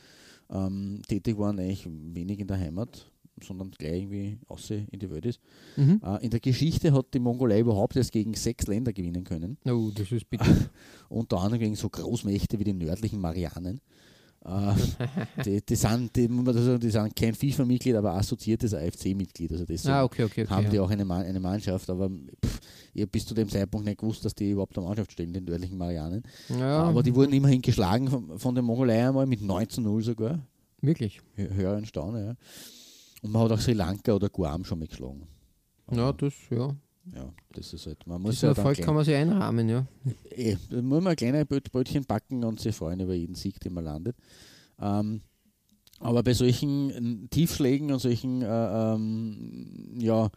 ähm, tätig war und eigentlich wenig in der Heimat, sondern gleich irgendwie außer in die Welt ist. Mhm. Äh, in der Geschichte hat die Mongolei überhaupt erst gegen sechs Länder gewinnen können Oh, das ist bitte. unter anderem gegen so Großmächte wie die nördlichen Marianen. Äh, die, die, sind, die, sagen, die sind kein FIFA-Mitglied, aber assoziiertes AFC-Mitglied. Also deswegen ah, okay, okay, okay. haben die ja. auch eine, eine Mannschaft, aber pff, ich habe bis zu dem Zeitpunkt nicht gewusst, dass die überhaupt eine Mannschaft stellen, die nördlichen Marianen. ja, Aber die wurden immerhin geschlagen von, von den Mongolei einmal mit 19-0 sogar. wirklich. Hö- Hörer und Staune, ja. Und man hat auch Sri Lanka oder Guam schon mal geschlagen. Ja, das, ja. Ja, das ist halt. Man muss Diesen ja dann Erfolg klein- kann man sich einrahmen, ja. Eh, da muss man kleine Bröt- Brötchen backen und sich freuen über jeden Sieg, den man landet. Ähm, aber bei solchen Tiefschlägen und solchen äh, ähm, ja,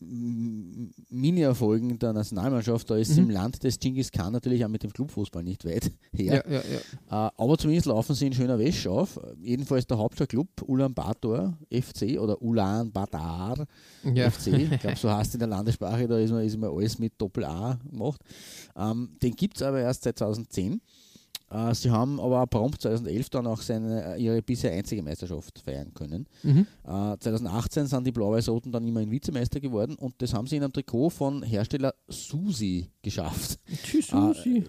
Mini-Erfolgen der Nationalmannschaft, da ist Mhm. im Land des Genghis Khan natürlich auch mit dem Clubfußball nicht weit her. Ja, ja, ja. Äh, aber zumindest laufen sie in schöner Wäsche auf. Jedenfalls der Hauptstadtclub Ulaanbaatar FC oder Ulaanbaatar. FC, ich glaube, so heißt in der Landessprache, da ist immer, ist immer alles mit Doppel-A gemacht. Ähm, den gibt es aber erst seit 2010. Äh, sie haben aber prompt 2011 dann auch seine, äh, ihre bisher einzige Meisterschaft feiern können. Mhm. Äh, 2018 sind die Blau-Weiß-Roten dann immerhin Vizemeister geworden und das haben sie in einem Trikot von Hersteller Susi geschafft. Tschüss, Susi.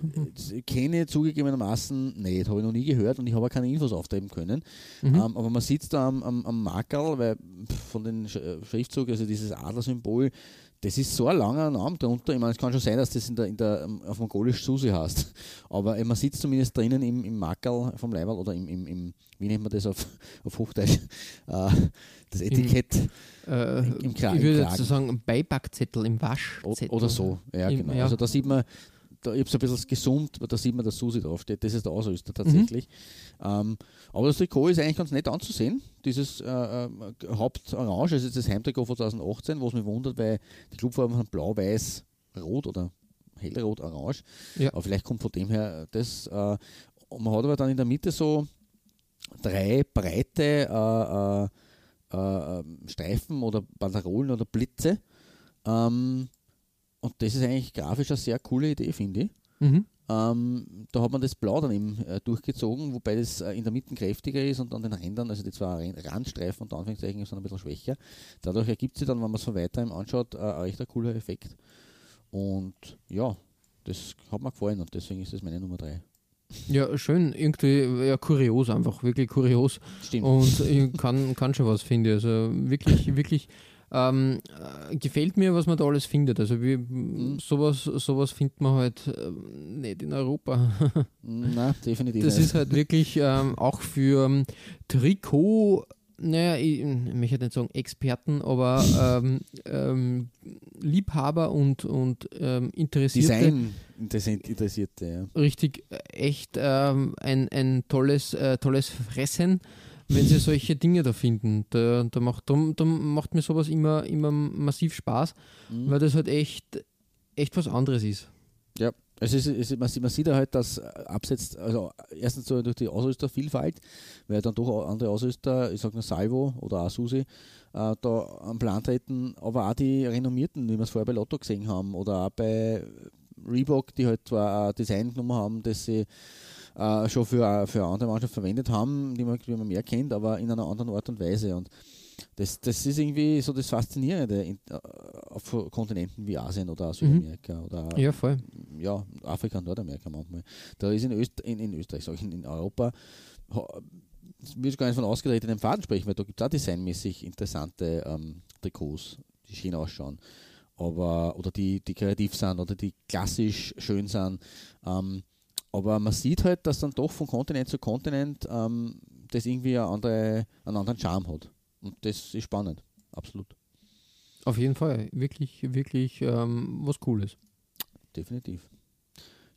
äh, kenne zugegebenermaßen nicht, habe ich noch nie gehört und ich habe auch keine Infos auftreiben können. Mhm. Ähm, aber man sieht da am, am, am Makerl, weil von äh, Schriftzug, also dieses Adlersymbol, das ist so ein langer Name drunter. Ich meine, es kann schon sein, dass das in der, in der, ähm, auf Mongolisch Susi heißt. Aber äh, man sieht es zumindest drinnen im, im Makerl vom Leiberl oder im, im, im, wie nennt man das auf, auf Hochdeutsch? Äh, das Etikett Äh, im- im Kra- ich im würde Kragen. jetzt so sagen, ein Beipackzettel im Waschzettel. oder so. Ja, Im- genau. ja. Also da sieht man, da, ich habe es ein bisschen gesummt, da sieht man, dass Susi draufsteht. Das ist der Ausrüster tatsächlich. Ähm, aber das Trikot ist eigentlich ganz nett anzusehen. Dieses äh, äh, Hauptorange, das ist das Heimtrikot von 2018, was mich wundert, weil die Clubfarben sind blau-weiß-rot oder hellrot-orange. Ja. Aber vielleicht kommt von dem her das. Äh, und man hat aber dann in der Mitte so drei breite äh, äh, äh, Streifen oder Banderolen oder Blitze. Ähm, und das ist eigentlich grafisch eine sehr coole Idee, finde ich. Mhm. Ähm, da hat man das Blau dann eben äh, durchgezogen, wobei das äh, in der Mitte kräftiger ist und an den Rändern, also die zwei Randstreifen unter Anführungszeichen, sind ein bisschen schwächer. Dadurch ergibt sich dann, wenn man es von weitem anschaut, äh, ein echt ein cooler Effekt. Und ja, das hat mir gefallen und deswegen ist das meine Nummer 3. Ja, schön. Irgendwie, ja, kurios einfach, wirklich kurios. Stimmt. Und ich kann, kann schon was, finde ich. Also wirklich, wirklich ähm, äh, gefällt mir, was man da alles findet. Also wie, Mhm. sowas, sowas findet man halt ähm, nicht in Europa. Nein, definitiv Das nicht. ist halt wirklich ähm, auch für ähm, Trikot, naja, ich, ich möchte nicht sagen Experten, aber ähm, ähm, Liebhaber und, und ähm, Interessierte. Design interessiert- Interessierte, ja. richtig äh, echt ähm, ein, ein tolles, äh, tolles Fressen, wenn sie solche Dinge da finden. Da, da, macht, drum, drum macht mir sowas immer, immer massiv Spaß, Mhm. weil das halt echt, echt was anderes ist. Ja, Also es, ist- es, man, sieht- man sieht ja halt, dass abseits, also erstens so durch die Ausrüstervielfalt, weil dann doch andere Ausrüster, ich sag nur Salvo oder auch Susi, äh, da am Plan treten, aber auch die renommierten, wie wir es vorher bei Lotto gesehen haben, oder auch bei Reebok, die halt zwar ein Design genommen haben, das sie äh, schon für, für eine andere Mannschaft verwendet haben, die man, die man mehr kennt, aber in einer anderen Art und Weise. Und das, das ist irgendwie so das Faszinierende in, äh, auf Kontinenten wie Asien oder Südamerika oder Ja, voll. ja, Afrika und Nordamerika manchmal. Da ist in, Öst in, in Österreich, sag ich, in, in Europa, will ich gar nicht von ausgetretenen Faden sprechen, weil da gibt es auch designmäßig interessante ähm, Trikots, die schön ausschauen. Aber, oder die, die kreativ sind oder die klassisch schön sind. Ähm, aber man sieht halt, dass dann doch von Kontinent zu Kontinent ähm, das irgendwie eine andere, einen anderen Charme hat. Und das ist spannend, absolut, Auf jeden Fall. Wirklich, wirklich ähm, was Cooles. definitiv.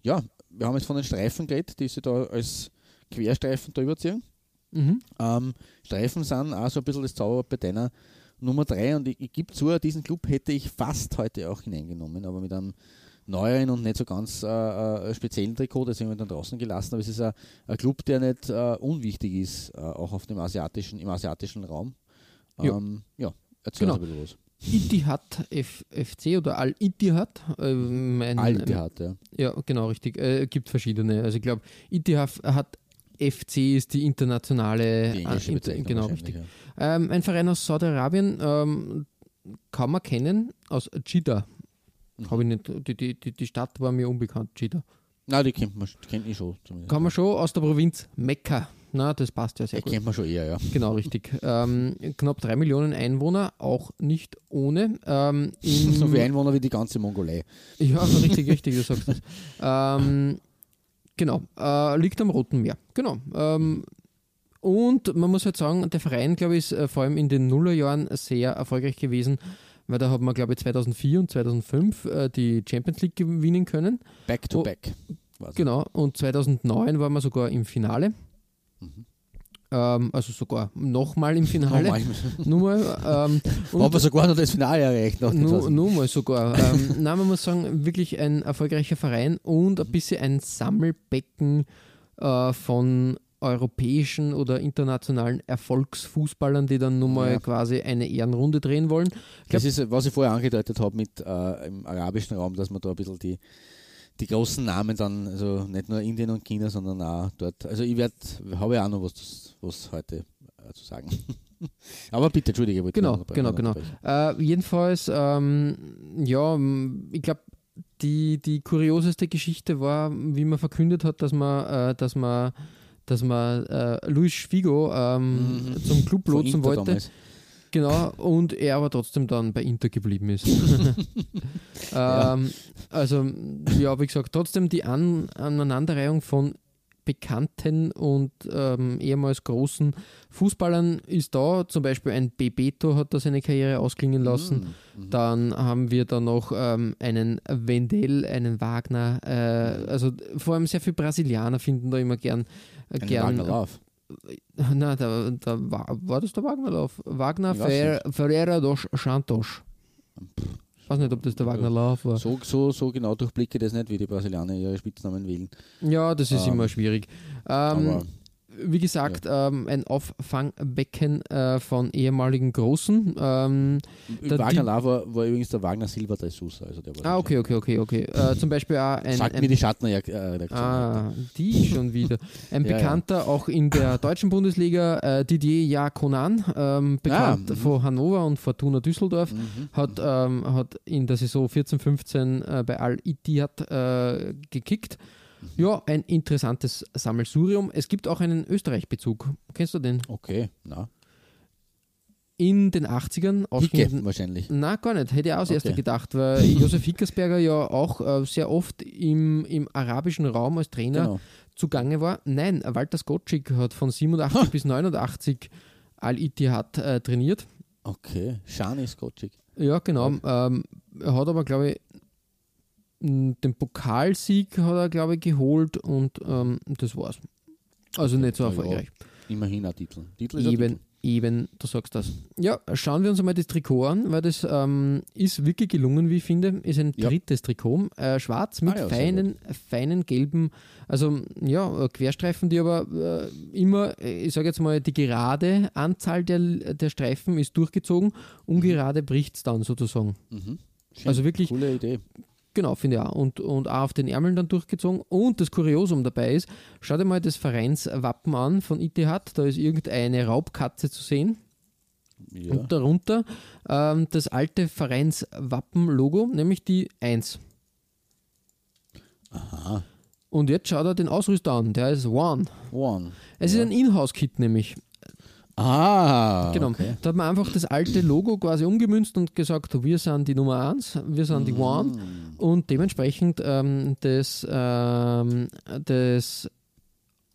Ja, wir haben jetzt von den Streifen geredet, die sie da als Querstreifen drüber ziehen. Mhm. Ähm, Streifen sind auch so ein bisschen das Zauberwort bei deiner Nummer 3 und ich, ich gebe zu, diesen Club hätte ich fast heute auch hineingenommen, aber mit einem neueren und nicht so ganz äh, äh, speziellen Trikot, deswegen habe ich ihn dann draußen gelassen, aber es ist ein, ein Club, der nicht äh, unwichtig ist, äh, auch auf dem asiatischen, im asiatischen Raum. Ja. Ähm, ja, erzähl Genau. uns ein bisschen Ittihad F FC oder Al-Ittihad. Was. Alte hat, ja. Ja, genau, richtig. Äh, gibt verschiedene. Also ich glaube, Ittihad hat FC ist die internationale, Die äh, Bezeichnung genau richtig. Ja. Ähm, ein Verein aus Saudi-Arabien ähm, kann man kennen aus Jeddah. Mhm. Habe ich nicht, die, die, die, die Stadt war mir unbekannt, Jeddah. Nein, die kennt man die kennt ich schon zumindest. Kann man schon aus der Provinz Mekka. Na, das passt ja sehr Die gut. kennt man schon eher, ja. Genau, richtig. Ähm, knapp drei Millionen Einwohner, auch nicht ohne. Ähm, So viele Einwohner wie die ganze Mongolei. Ja, richtig, richtig, du sagst das. Ähm, genau, äh, liegt am Roten Meer. Genau. Ähm, und man muss halt sagen, der Verein, glaube ich, ist äh, vor allem in den Nullerjahren sehr erfolgreich gewesen, weil da hat man, glaube ich, 2004 und 2005 äh, die Champions League gewinnen können. Back to Oh, back. Genau, und 2009 waren wir sogar im Finale. Ähm, also sogar nochmal im Finale. Nochmal. Nur mal, ähm, und- Haben wir sogar noch das Finale erreicht. Den nur, 2000. nur mal sogar. ähm, nein, man muss sagen, wirklich ein erfolgreicher Verein und ein bisschen ein Sammelbecken äh, von europäischen oder internationalen Erfolgsfußballern, die dann nun mal Ja. quasi eine Ehrenrunde drehen wollen. Das ist, was ich vorher angedeutet habe mit äh, im arabischen Raum, dass man da ein bisschen die, die großen Namen dann, also nicht nur Indien und China, sondern auch dort. Also ich werde, habe ja auch noch was, was heute äh, zu sagen. Aber bitte, Entschuldige, ich wollte Genau, genau, genau. Äh, jedenfalls, ähm, ja, ich glaube, die, die kurioseste Geschichte war, wie man verkündet hat, dass man, äh, dass man, dass man äh, Luis Figo ähm, Mhm. zum Club lotsen wollte. damals. Genau, und er aber trotzdem dann bei Inter geblieben ist. Ja. ähm, also, ja, wie gesagt, trotzdem die An Aneinanderreihung von bekannten und ähm, ehemals großen Fußballern ist da. Zum Beispiel ein Bebeto hat da seine Karriere ausklingen lassen. Mhm. Dann haben wir da noch ähm, einen Wendell, einen Wagner. Äh, also vor allem sehr viele Brasilianer finden da immer gern. Äh, Einen gern Wagner Lauf. na, da, da war, war das der Wagnerlauf? Wagner Ich weiß Fer, Ferreira dos Santos. Ich weiß nicht, ob das der Wagnerlauf war. So, so, so genau durchblicke ich das nicht, wie die Brasilianer ihre Spitznamen wählen. Ja, das ist Ähm, immer schwierig. Ähm, Aber wie gesagt, ähm, ein Auffangbecken äh, von ehemaligen Großen. Ähm, da Wagner Lauf war, übrigens der Wagner Silva de Sousa. Also der ah, okay, okay, okay, okay. Äh, zum Beispiel auch ein, Sagt ein mir die Schattenredaktion. Ah, die schon wieder. Ein Ja, ja. Bekannter auch in der deutschen Bundesliga, äh, Didier Jakonan, ähm, bekannt Ah, von Hannover und Fortuna Düsseldorf, Mhm. hat, ähm, hat in der Saison 14-15 äh, bei Al-Ittihad äh, gekickt. Ja, ein interessantes Sammelsurium. Es gibt auch einen Österreich-Bezug. Kennst du den? Okay, na. In den 80ern Hicke wahrscheinlich. na, gar nicht. Hätte ich auch als Okay. erster gedacht, weil Josef Hickersberger ja auch äh, sehr oft im, im arabischen Raum als Trainer Genau. zugange war. Nein, Walter Skocik hat von 87 bis 89 Al-Ittihad äh, trainiert. Okay, Shani Skocik. Ja, genau. Ähm, er hat aber, glaube ich, den Pokalsieg hat er, glaube ich, geholt und ähm, das war's. Also nicht so Ja, ja. erfolgreich. Immerhin ein Titel. Titel ist Eben, Titel. Eben, du sagst das. Ja, schauen wir uns einmal das Trikot an, weil das ähm, ist wirklich gelungen, wie ich finde. Ist ein Ja. drittes Trikot. Äh, schwarz mit Ah ja, feinen, feinen gelben, also ja, Querstreifen, die aber äh, immer, äh, ich sage jetzt mal, die gerade Anzahl der, der Streifen ist durchgezogen, ungerade bricht es dann sozusagen. Mhm. Schön. Also wirklich Coole Idee. Genau, finde ich auch. Und, und auch auf den Ärmeln dann durchgezogen. Und das Kuriosum dabei ist, schau dir mal das Vereinswappen an von Itihad. Da ist irgendeine Raubkatze zu sehen. Ja. Und darunter ähm, das alte Vereinswappen-Logo, nämlich die 1. Aha. Und jetzt schaut er den Ausrüster an, der ist One. One. Es Ja. ist ein Inhouse-Kit nämlich. Ah, Genau. okay. Da hat man einfach das alte Logo quasi umgemünzt und gesagt, wir sind die Nummer 1, wir sind die One. Mhm. und dementsprechend ähm, das, ähm, das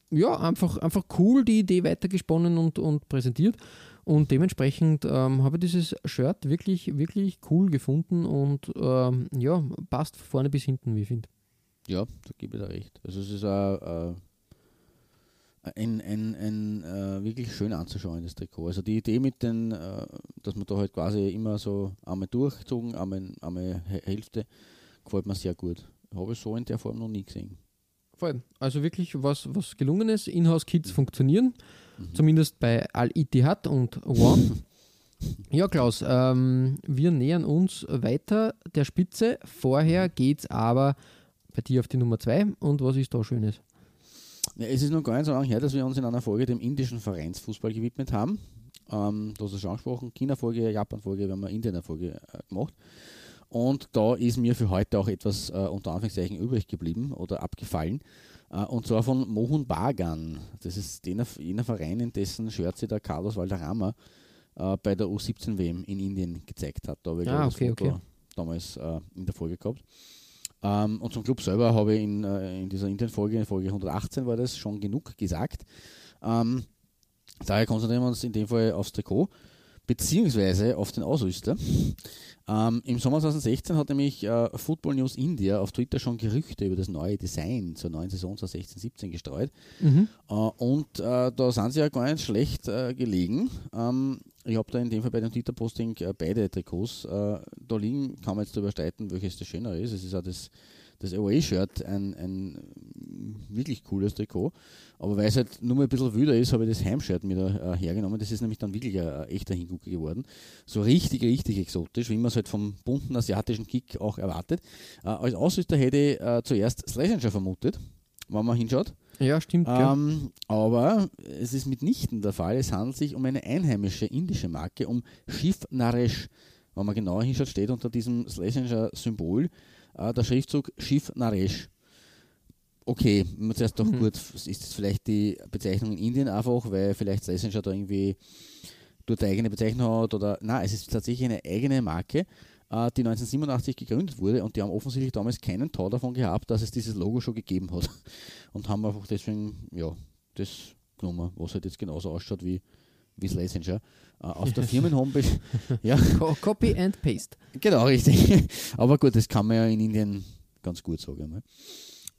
ja, einfach, einfach cool die Idee weitergesponnen und, und präsentiert. Und dementsprechend ähm, habe ich dieses Shirt wirklich, wirklich cool gefunden und ähm, ja, passt von vorne bis hinten, wie ich finde. Ja, da gebe ich dir recht. Also es ist auch, äh, ein, ein, ein äh, wirklich schön anzuschauen, das Trikot. Also die Idee mit den, äh, dass man da halt quasi immer so einmal durchzogen, einmal, einmal Hä- Hälfte, gefällt mir sehr gut. Habe ich so in der Form noch nie gesehen. Voll. Also wirklich was, was gelungenes. Inhouse-Kits funktionieren, zumindest bei Al-Ittihad und One. Ja, Klaus, ähm, wir nähern uns weiter der Spitze. Vorher geht es aber bei dir auf die Nummer 2. Und was ist da Schönes? Es ist noch gar nicht so lange her, dass wir uns in einer Folge dem indischen Vereinsfußball gewidmet haben. Ähm, du hast es schon angesprochen, China-Folge, Japan-Folge, wir haben eine Indien-Folge äh, gemacht. Und da ist mir für heute auch etwas äh, unter Anführungszeichen übrig geblieben oder abgefallen. Äh, und zwar von Mohun Bagan. Das ist jener, jener Verein, in dessen Shirt sich der Carlos Valderrama äh, bei der U17-WM in Indien gezeigt hat. Da habe ich Ah, okay, das Foto okay. damals äh, in der Folge gehabt. Ähm, und zum Club selber habe ich in, äh, in dieser Indien-Folge, in Folge 118 war das, schon genug gesagt. Ähm, daher konzentrieren wir uns in dem Fall aufs Trikot, beziehungsweise auf den Ausrüster. Ähm, Im Sommer 2016 hat nämlich äh, Football News India auf Twitter schon Gerüchte über das neue Design zur neuen Saison 2016-17 gestreut. Mhm. Äh, und äh, da sind sie ja gar nicht schlecht äh, gelegen. Ähm, ich habe da in dem Fall bei dem Twitter-Posting äh, beide Trikots äh, da liegen. Kann man jetzt darüber streiten, welches das schönere ist. Es ist auch das, das Away-Shirt ein, ein mm, wirklich cooles Trikot. Aber weil es halt nur mal ein bisschen wüder ist, habe ich das Heimshirt mir da äh, hergenommen. Das ist nämlich dann wirklich ein, ein echter Hingucker geworden. So richtig, richtig exotisch, wie man es halt vom bunten asiatischen Kick auch erwartet. Äh, als Ausrüster hätte ich äh, zuerst Slashenscher vermutet, wenn man hinschaut. Ja, stimmt. Ähm, aber es ist mitnichten der Fall. Es handelt sich um eine einheimische indische Marke, um Shiv Naresh. Wenn man genauer hinschaut, steht unter diesem Slashinger-Symbol äh, der Schriftzug Shiv Naresh. Okay, man zuerst doch Mhm. gut, ist das vielleicht die Bezeichnung in Indien einfach, weil vielleicht Slashinger da irgendwie dort eine eigene Bezeichnung hat oder nein, es ist tatsächlich eine eigene Marke, äh, die 1987 gegründet wurde und die haben offensichtlich damals keinen Tau davon gehabt, dass es dieses Logo schon gegeben hat und haben einfach deswegen ja, das genommen, was halt jetzt genauso ausschaut wie, wie Slazenger. Äh, auf der Firmenhomepage, ja, Co Copy and Paste. genau, richtig. Aber gut, das kann man ja in Indien ganz gut sagen. einmal.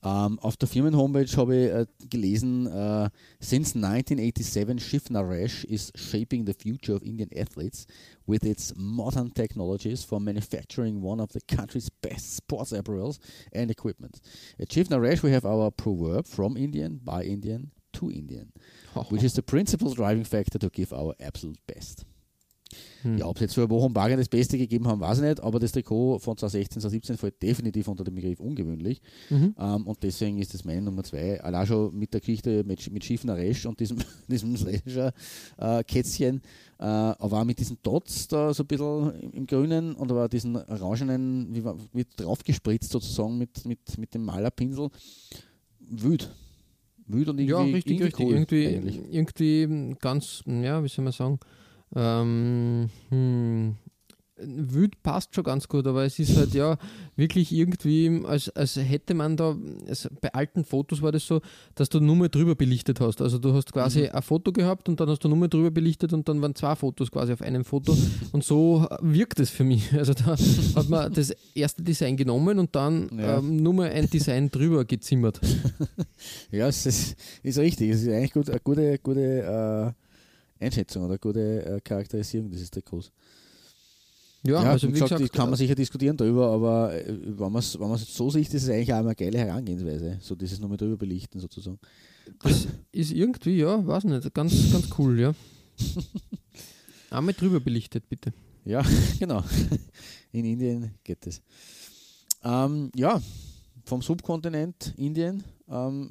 Ähm, auf der Firmenhomepage habe ich äh, gelesen, äh, since 1987 Shiv Naresh is shaping the future of Indian athletes with its modern technologies for manufacturing one of the country's best sports apparels and equipment. At Shiv Naresh we have our proverb from Indian, by Indian, to Indian, which is the principal driving factor to give our absolute best. Hm. Ja, ob es jetzt für Wochenbagen das Beste gegeben haben, weiß ich nicht, aber das Trikot von 2016, 2017 fällt definitiv unter den Begriff ungewöhnlich. Mhm. Ähm, und deswegen ist das meine Nummer zwei. Allein schon mit der Geschichte mit, mit Schiff Naresh und diesem, diesem Slasher äh, Kätzchen, äh, aber auch mit diesen Dots da so ein bisschen im, im Grünen und aber diesen orangenen, wie, wie draufgespritzt sozusagen mit, mit, mit dem Malerpinsel. Wüt. Und irgendwie, Ja, richtig, richtig. cool irgendwie, eigentlich. irgendwie ganz, ja, wie soll man sagen, ähm, hm, Wüt passt schon ganz gut, aber es ist halt ja wirklich irgendwie, als, als hätte man da, also bei alten Fotos war das so, dass du nur mal drüber belichtet hast. Also du hast quasi Mhm. ein Foto gehabt und dann hast du nur mal drüber belichtet und dann waren zwei Fotos quasi auf einem Foto und so wirkt es für mich. Also da hat man das erste Design genommen und dann Ja. ähm, nur mal ein Design drüber gezimmert. Ja, es ist, ist richtig. Es ist eigentlich gut, eine gute, gute Einschätzung oder gute äh, Charakterisierung dieses Trikots. Ja, Ja, also wie gesagt, gesagt, kann man sicher diskutieren darüber, aber äh, wenn man es wenn man's so sieht, ist es eigentlich auch eine geile Herangehensweise, so dieses nur mit drüber belichten sozusagen. das ist irgendwie, ja, weiß nicht, ganz, ganz cool, ja. Einmal drüber belichtet, bitte. Ja, genau. In Indien geht es. Ähm, ja, vom Subkontinent Indien ähm,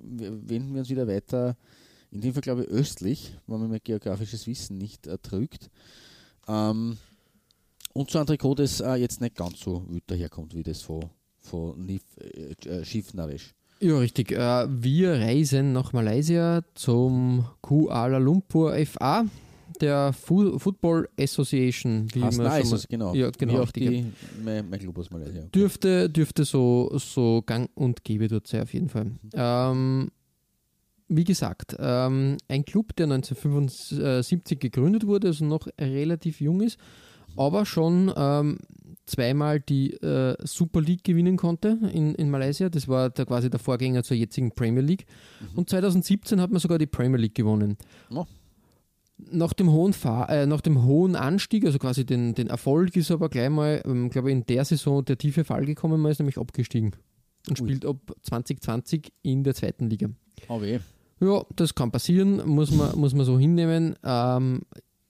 wenden wir uns wieder weiter, in dem Fall glaube ich östlich, wenn man mein geografisches Wissen nicht äh, trügt. Ähm, und zu einem Trikot, das äh, jetzt nicht ganz so wild daherkommt, wie das von, von Nif, äh, äh, Schiff Naresh. Ja, richtig. Äh, wir reisen nach Malaysia zum Kuala Lumpur FA, der Fu Football Association. Wie Heißt man nice, also genau. Ja, genau. Wie auch die, mein, mein Club aus Malaysia. Dürfte, dürfte so, so gang und gäbe dort sein, auf jeden Fall. Ähm, wie gesagt, ähm, ein Club, der 1975 gegründet wurde, also noch relativ jung ist, aber schon ähm, zweimal die äh, Super League gewinnen konnte in, in Malaysia. Das war der, quasi der Vorgänger zur jetzigen Premier League. Und 2017 hat man sogar die Premier League gewonnen. Oh. Nach dem, hohen Fahr äh, nach dem hohen Anstieg, also quasi den, den Erfolg, ist aber gleich mal, ähm, glaube ich, in der Saison der tiefe Fall gekommen, man ist nämlich abgestiegen und Ui. spielt ab 2020 in der zweiten Liga. Oh weh. Ja, das kann passieren, muss man, muss man so hinnehmen. Ähm,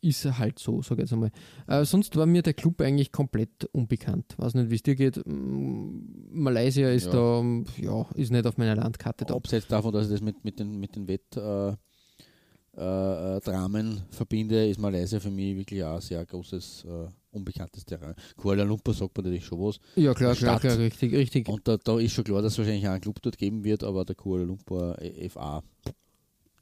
ist halt so, sage ich jetzt einmal. Äh, sonst war mir der Club eigentlich komplett unbekannt. Weiß nicht, wie es dir geht. Malaysia ist Ja. da, ja, ist nicht auf meiner Landkarte da. Abseits davon, dass ich das mit, mit den, mit den Wettdramen äh, äh, Dramen verbinde, ist Malaysia für mich wirklich auch ein sehr großes, äh, unbekanntes Terrain. Kuala Lumpur sagt man natürlich schon was. Ja, klar, klar, klar, richtig, richtig. Und da, da ist schon klar, dass es wahrscheinlich auch einen Club dort geben wird, aber der Kuala Lumpur äh, FA.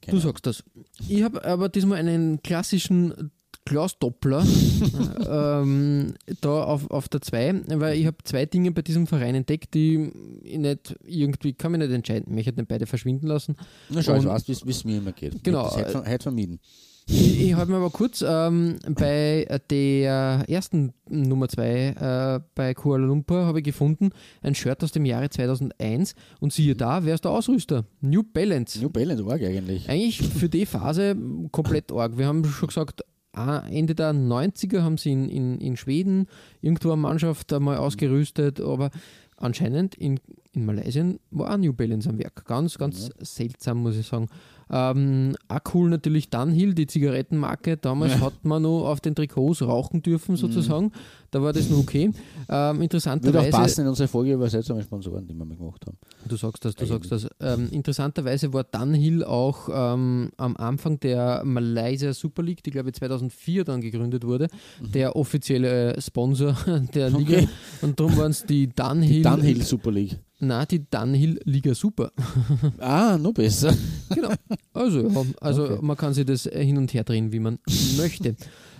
Keine Du sagst das. Ich habe aber diesmal einen klassischen Klaus-Doppler ähm, da auf, auf der 2, weil ich habe zwei Dinge bei diesem Verein entdeckt, die ich nicht irgendwie, kann mich nicht entscheiden. Ich möchte nicht beide verschwinden lassen. Na schau, ich weiß, wie es mir immer geht. Genau, Ich heute vermieden. Ich, ich habe mir aber kurz ähm, bei der ersten Nummer 2 äh, bei Kuala Lumpur habe ich gefunden, ein Shirt aus dem Jahre 2001 und siehe da, wer ist der Ausrüster? New Balance. New Balance arg eigentlich. Eigentlich für die Phase komplett arg. Wir haben schon gesagt, ah, Ende der 90er haben sie in, in, in Schweden irgendwo eine Mannschaft einmal ausgerüstet, aber anscheinend in, in Malaysia war auch New Balance am Werk. Ganz, ganz seltsam, muss ich sagen. Ähm, auch cool natürlich Dunhill, die Zigarettenmarke. Damals hat man noch auf den Trikots rauchen dürfen, sozusagen. Da war das noch okay. Ähm, Würde auch interessanterweise. passen in unsere Folge über seltsame Sponsoren, die wir mal gemacht haben. Du sagst das, du Eigentlich. sagst das. Ähm, interessanterweise war Dunhill auch ähm, am Anfang der Malaysia Super League, die glaube ich 2004 dann gegründet wurde, der offizielle Sponsor der Liga. Mhm. Okay. Und darum waren es die Dunhill. Dunhill Super League. Nein, die Dunhill Liga Super. Ah, noch besser. genau. Also, also Okay. man kann sich das hin und her drehen, wie man möchte.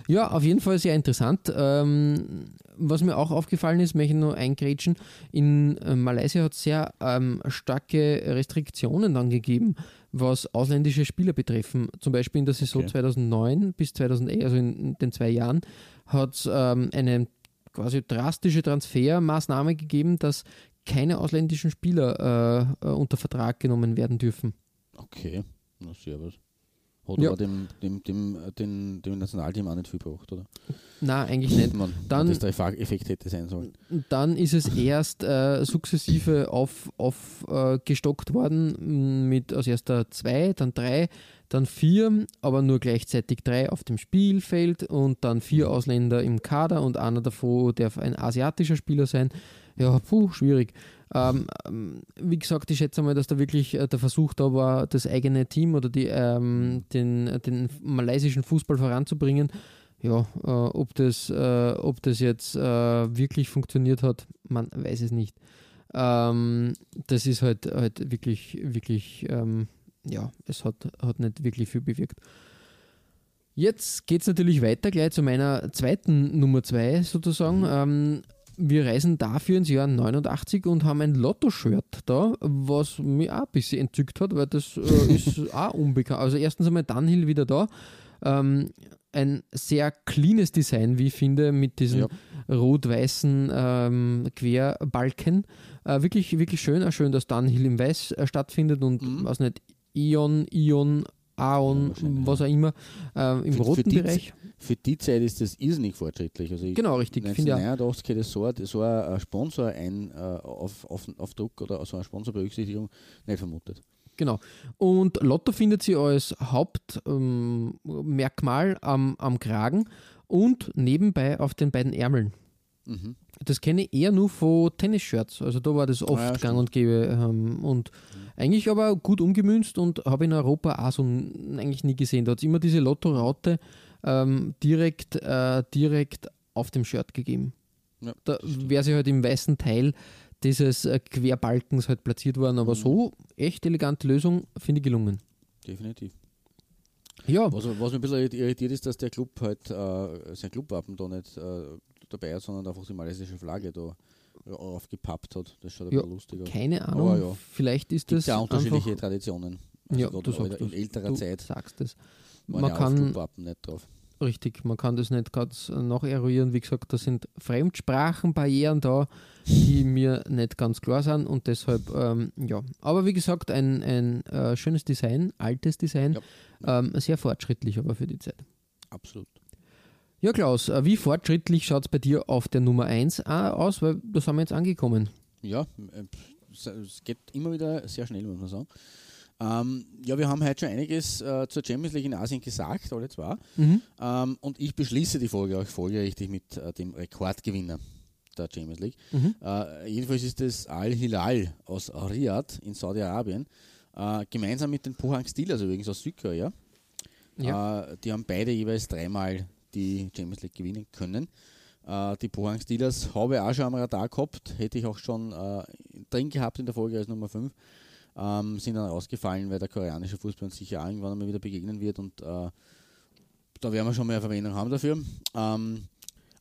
Ja, auf jeden Fall sehr interessant. Ähm, was mir auch aufgefallen ist, möchte ich nur eingrätschen, in äh, Malaysia hat es sehr ähm, starke Restriktionen dann gegeben, was ausländische Spieler betreffen. Zum Beispiel in der Saison Okay. 2009 bis 2011, also in den zwei Jahren, hat es ähm, eine quasi drastische Transfermaßnahme gegeben, dass keine ausländischen Spieler äh, äh, unter Vertrag genommen werden dürfen. Okay, na servus. Hat Ja. aber dem, dem, dem, dem, dem Nationalteam auch nicht viel gebracht, oder? Na, eigentlich nicht. Man, Dann- dass der Effekt hätte sein sollen. Dann ist es erst äh, sukzessive aufgestockt auf, äh, gestockt worden m, mit als erster zwei, dann drei, dann vier, aber nur gleichzeitig drei auf dem Spielfeld und dann vier Ausländer im Kader und einer davon darf ein asiatischer Spieler sein. Ja, puh, schwierig. Ähm, ähm, wie gesagt, ich schätze mal, dass da wirklich äh, der Versuch da war, das eigene Team oder die, ähm, den, den malaysischen Fußball voranzubringen. Ja, äh, ob, das, äh, ob das jetzt äh, wirklich funktioniert hat, man weiß es nicht. Ähm, das ist halt, halt wirklich, wirklich, ähm, ja, es hat, hat nicht wirklich viel bewirkt. Jetzt geht es natürlich weiter, gleich zu meiner zweiten Nummer zwei sozusagen. Ähm, wir reisen dafür ins Jahr 89 und haben ein Lotto-Shirt da, was mich auch ein bisschen entzückt hat, weil das äh, ist auch unbekannt. Also erstens einmal Dunhill wieder da. Ähm, ein sehr cleanes Design, wie ich finde, mit diesen Ja. rot-weißen ähm, Querbalken. Äh, wirklich, wirklich schön. Auch schön, dass Dunhill im Weiß äh, stattfindet und Mhm. was nicht, Ion, Ion Aon, wahrscheinlich, was auch immer, äh, im Für- für roten die Bereich. Für die Zeit ist das irrsinnig fortschrittlich. Also Genau, richtig. Finde ich auch. 1989 hätte so ein, so ein Sponsor ein äh, auf, auf, Aufdruck oder so eine Sponsorberücksichtigung nicht vermutet. Genau. Und Lotto findet sie als Hauptmerkmal ähm, am, am Kragen und nebenbei auf den beiden Ärmeln. Mhm. Das kenne ich eher nur von Tennisshirts. Also da war das oft Ah ja, gang und gäbe. Ähm, und eigentlich aber gut umgemünzt und habe in Europa auch so eigentlich nie gesehen. Da hat es immer diese Lotto-Raute ähm, direkt, äh, direkt auf dem Shirt gegeben. Ja, Da wäre sie halt im weißen Teil dieses äh, Querbalkens halt platziert worden. Aber Mhm. so echt elegante Lösung, finde ich gelungen. Definitiv. Ja, Was, was mich ein bisschen irritiert ist, dass der Club halt äh, sein Clubwappen da nicht äh, dabei hat, sondern einfach die malaysische Flagge da aufgepappt hat. Das schaut ein Ja, bisschen lustig aus. keine Ahnung. Aber ja. Vielleicht ist das ja unterschiedliche Traditionen. Also ja, du in sagst in älterer du Zeit sagst es. Man ja kann, nicht drauf. richtig, man kann das nicht ganz noch eruieren. Wie gesagt, da sind Fremdsprachenbarrieren da, die mir nicht ganz klar sind und deshalb, ähm, ja. Aber wie gesagt, ein, ein äh, schönes Design, altes Design, ähm, sehr fortschrittlich aber für die Zeit. Absolut. Ja, Klaus, äh, wie fortschrittlich schaut es bei dir auf der Nummer 1 aus? Weil da sind wir jetzt angekommen. Ja, äh, es geht immer wieder sehr schnell, muss man sagen. Ähm, ja, wir haben heute schon einiges äh, zur Champions League in Asien gesagt, alle zwei. Mhm. Ähm, und ich beschließe die Folge auch folgerichtig mit äh, dem Rekordgewinner der Champions League. Mhm. Äh, jedenfalls ist es Al-Hilal aus Riyadh in Saudi-Arabien, äh, gemeinsam mit den Pohang Steelers übrigens aus Südkorea. Ja. Äh, die haben beide jeweils dreimal die Champions League gewinnen können. Äh, die Pohang Steelers habe ich auch schon am Radar gehabt, hätte ich auch schon drin gehabt in der Folge als Nummer 5. Ähm, sind dann rausgefallen, weil der koreanische Fußball uns sicher irgendwann einmal wieder begegnen wird und äh, da werden wir schon mehr Verwendung haben dafür. Ähm,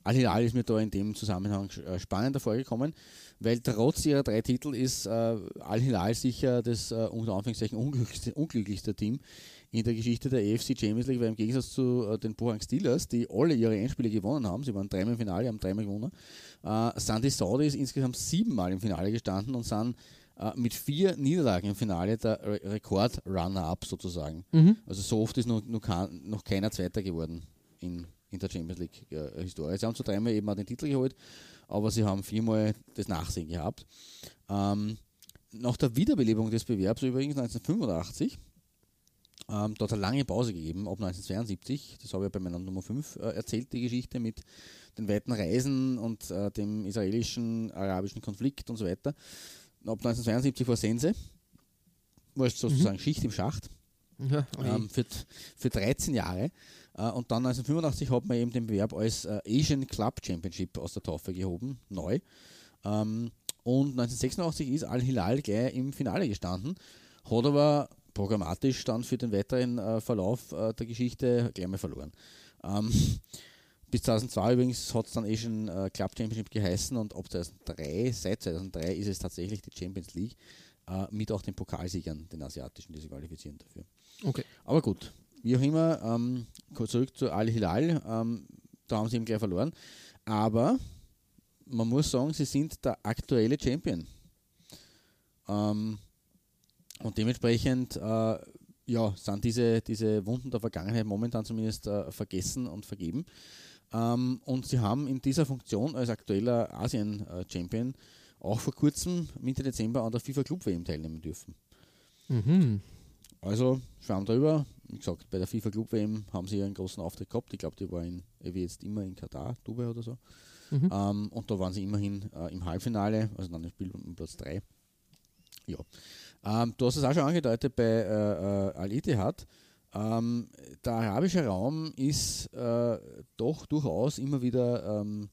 Al-Hilal ist mir da in dem Zusammenhang äh, spannender vorgekommen, weil trotz ihrer drei Titel ist äh, Al-Hilal sicher das äh, unter Anführungszeichen unglücklichste, unglücklichste Team in der Geschichte der AFC Champions League, weil im Gegensatz zu äh, den Pohang Steelers, die alle ihre Endspiele gewonnen haben, sie waren dreimal im Finale, haben dreimal gewonnen, äh, sind die Saudis insgesamt siebenmal im Finale gestanden und sind äh, mit vier Niederlagen im Finale der Re Rekord-Runner-Up sozusagen. Mhm. Also so oft ist noch, noch, noch keiner Zweiter geworden in, in der Champions League äh. Sie haben zwar dreimal eben auch den Titel geholt, aber sie haben viermal das Nachsehen gehabt. Ähm, nach der Wiederbelebung des Bewerbs übrigens 1985, ähm, dort hat eine lange Pause gegeben, ab 1972, das habe ich bei meiner Nummer 5 äh, erzählt, die Geschichte mit den weiten Reisen und äh, dem israelischen, arabischen Konflikt und so weiter. Ab 1972 war Sense, war sozusagen Schicht im Schacht Ja, ähm, für, für 13 Jahre. Äh, und dann 1985 hat man eben den Bewerb als äh, Asian Club Championship aus der Taufe gehoben, neu. Ähm, und 1986 ist Al-Hilal gleich im Finale gestanden, hat aber programmatisch dann für den weiteren äh, Verlauf äh, der Geschichte gleich mal verloren. Ähm, bis 2002 übrigens hat es dann Asian äh, Club Championship geheißen und ab 2003, seit 2003 ist es tatsächlich die Champions League äh, mit auch den Pokalsiegern, den asiatischen, die sich qualifizieren dafür. okay. Aber gut, wie auch immer, ähm, zurück zu Al-Hilal, ähm, da haben sie eben gleich verloren. Aber man muss sagen, sie sind der aktuelle Champion. Ähm, und dementsprechend äh, ja, sind diese, diese Wunden der Vergangenheit momentan zumindest äh, vergessen und vergeben. Ähm, und sie haben in dieser Funktion als aktueller Asien-Champion auch vor kurzem, Mitte Dezember, an der FIFA Club WM teilnehmen dürfen. Mhm. Also, Schwamm drüber. Wie gesagt, bei der FIFA Club WM haben sie einen großen Auftritt gehabt. Ich glaube, die war in, wie jetzt immer in Katar, Dubai oder so. Mhm. Ähm, und da waren sie immerhin äh, im Halbfinale, also dann im Spiel um Platz 3. Ja. Ähm, du hast es auch schon angedeutet bei äh, äh, Al-Ittihad. Ähm, der arabische Raum ist äh, doch durchaus immer wieder ähm,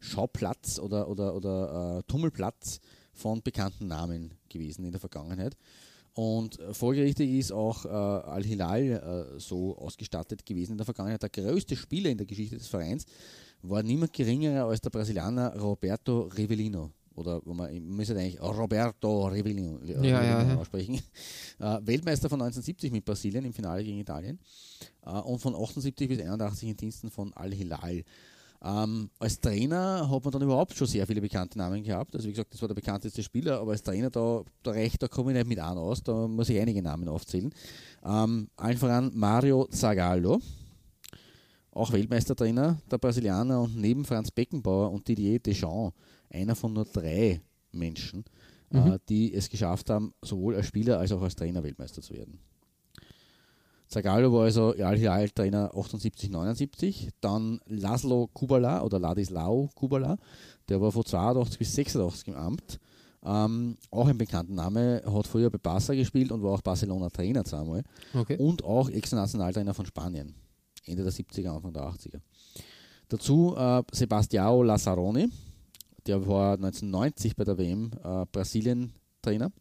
Schauplatz oder, oder, oder äh, Tummelplatz von bekannten Namen gewesen in der Vergangenheit. Und äh, folgerichtig ist auch äh, Al-Hilal äh, so ausgestattet gewesen in der Vergangenheit. Der größte Spieler in der Geschichte des Vereins war niemand geringerer als der Brasilianer Roberto Rivellino. Oder wo man, man müsste eigentlich Roberto Rivellino, äh, Ja, ja, Rivellino ja. aussprechen. Äh, Weltmeister von 1970 mit Brasilien im Finale gegen Italien äh, und von 78 bis 81 in Diensten von Al-Hilal. Ähm, als Trainer hat man dann überhaupt schon sehr viele bekannte Namen gehabt. Also wie gesagt, das war der bekannteste Spieler, aber als Trainer, da, da reicht, da komme ich nicht mit einem aus, da muss ich einige Namen aufzählen. Ähm, allen voran Mario Zagallo, auch Weltmeistertrainer, der Brasilianer und neben Franz Beckenbauer und Didier Deschamps, einer von nur drei Menschen, äh, mhm. äh, die es geschafft haben, sowohl als Spieler als auch als Trainer Weltmeister zu werden. Zagallo war also Al-Hilal-Trainer 78, 79. Dann Laszlo Kubala oder Ladislau Kubala, der war von 82 bis 86 im Amt. Ähm, auch ein bekannter Name, hat früher bei Barca gespielt und war auch Barcelona-Trainer zweimal. Okay. Und auch Ex-Nationaltrainer von Spanien. Ende der 70er, Anfang der 80er. Dazu äh, Sebastião Lazzaroni, der war 1990 bei der WM äh, Brasilien-Trainer.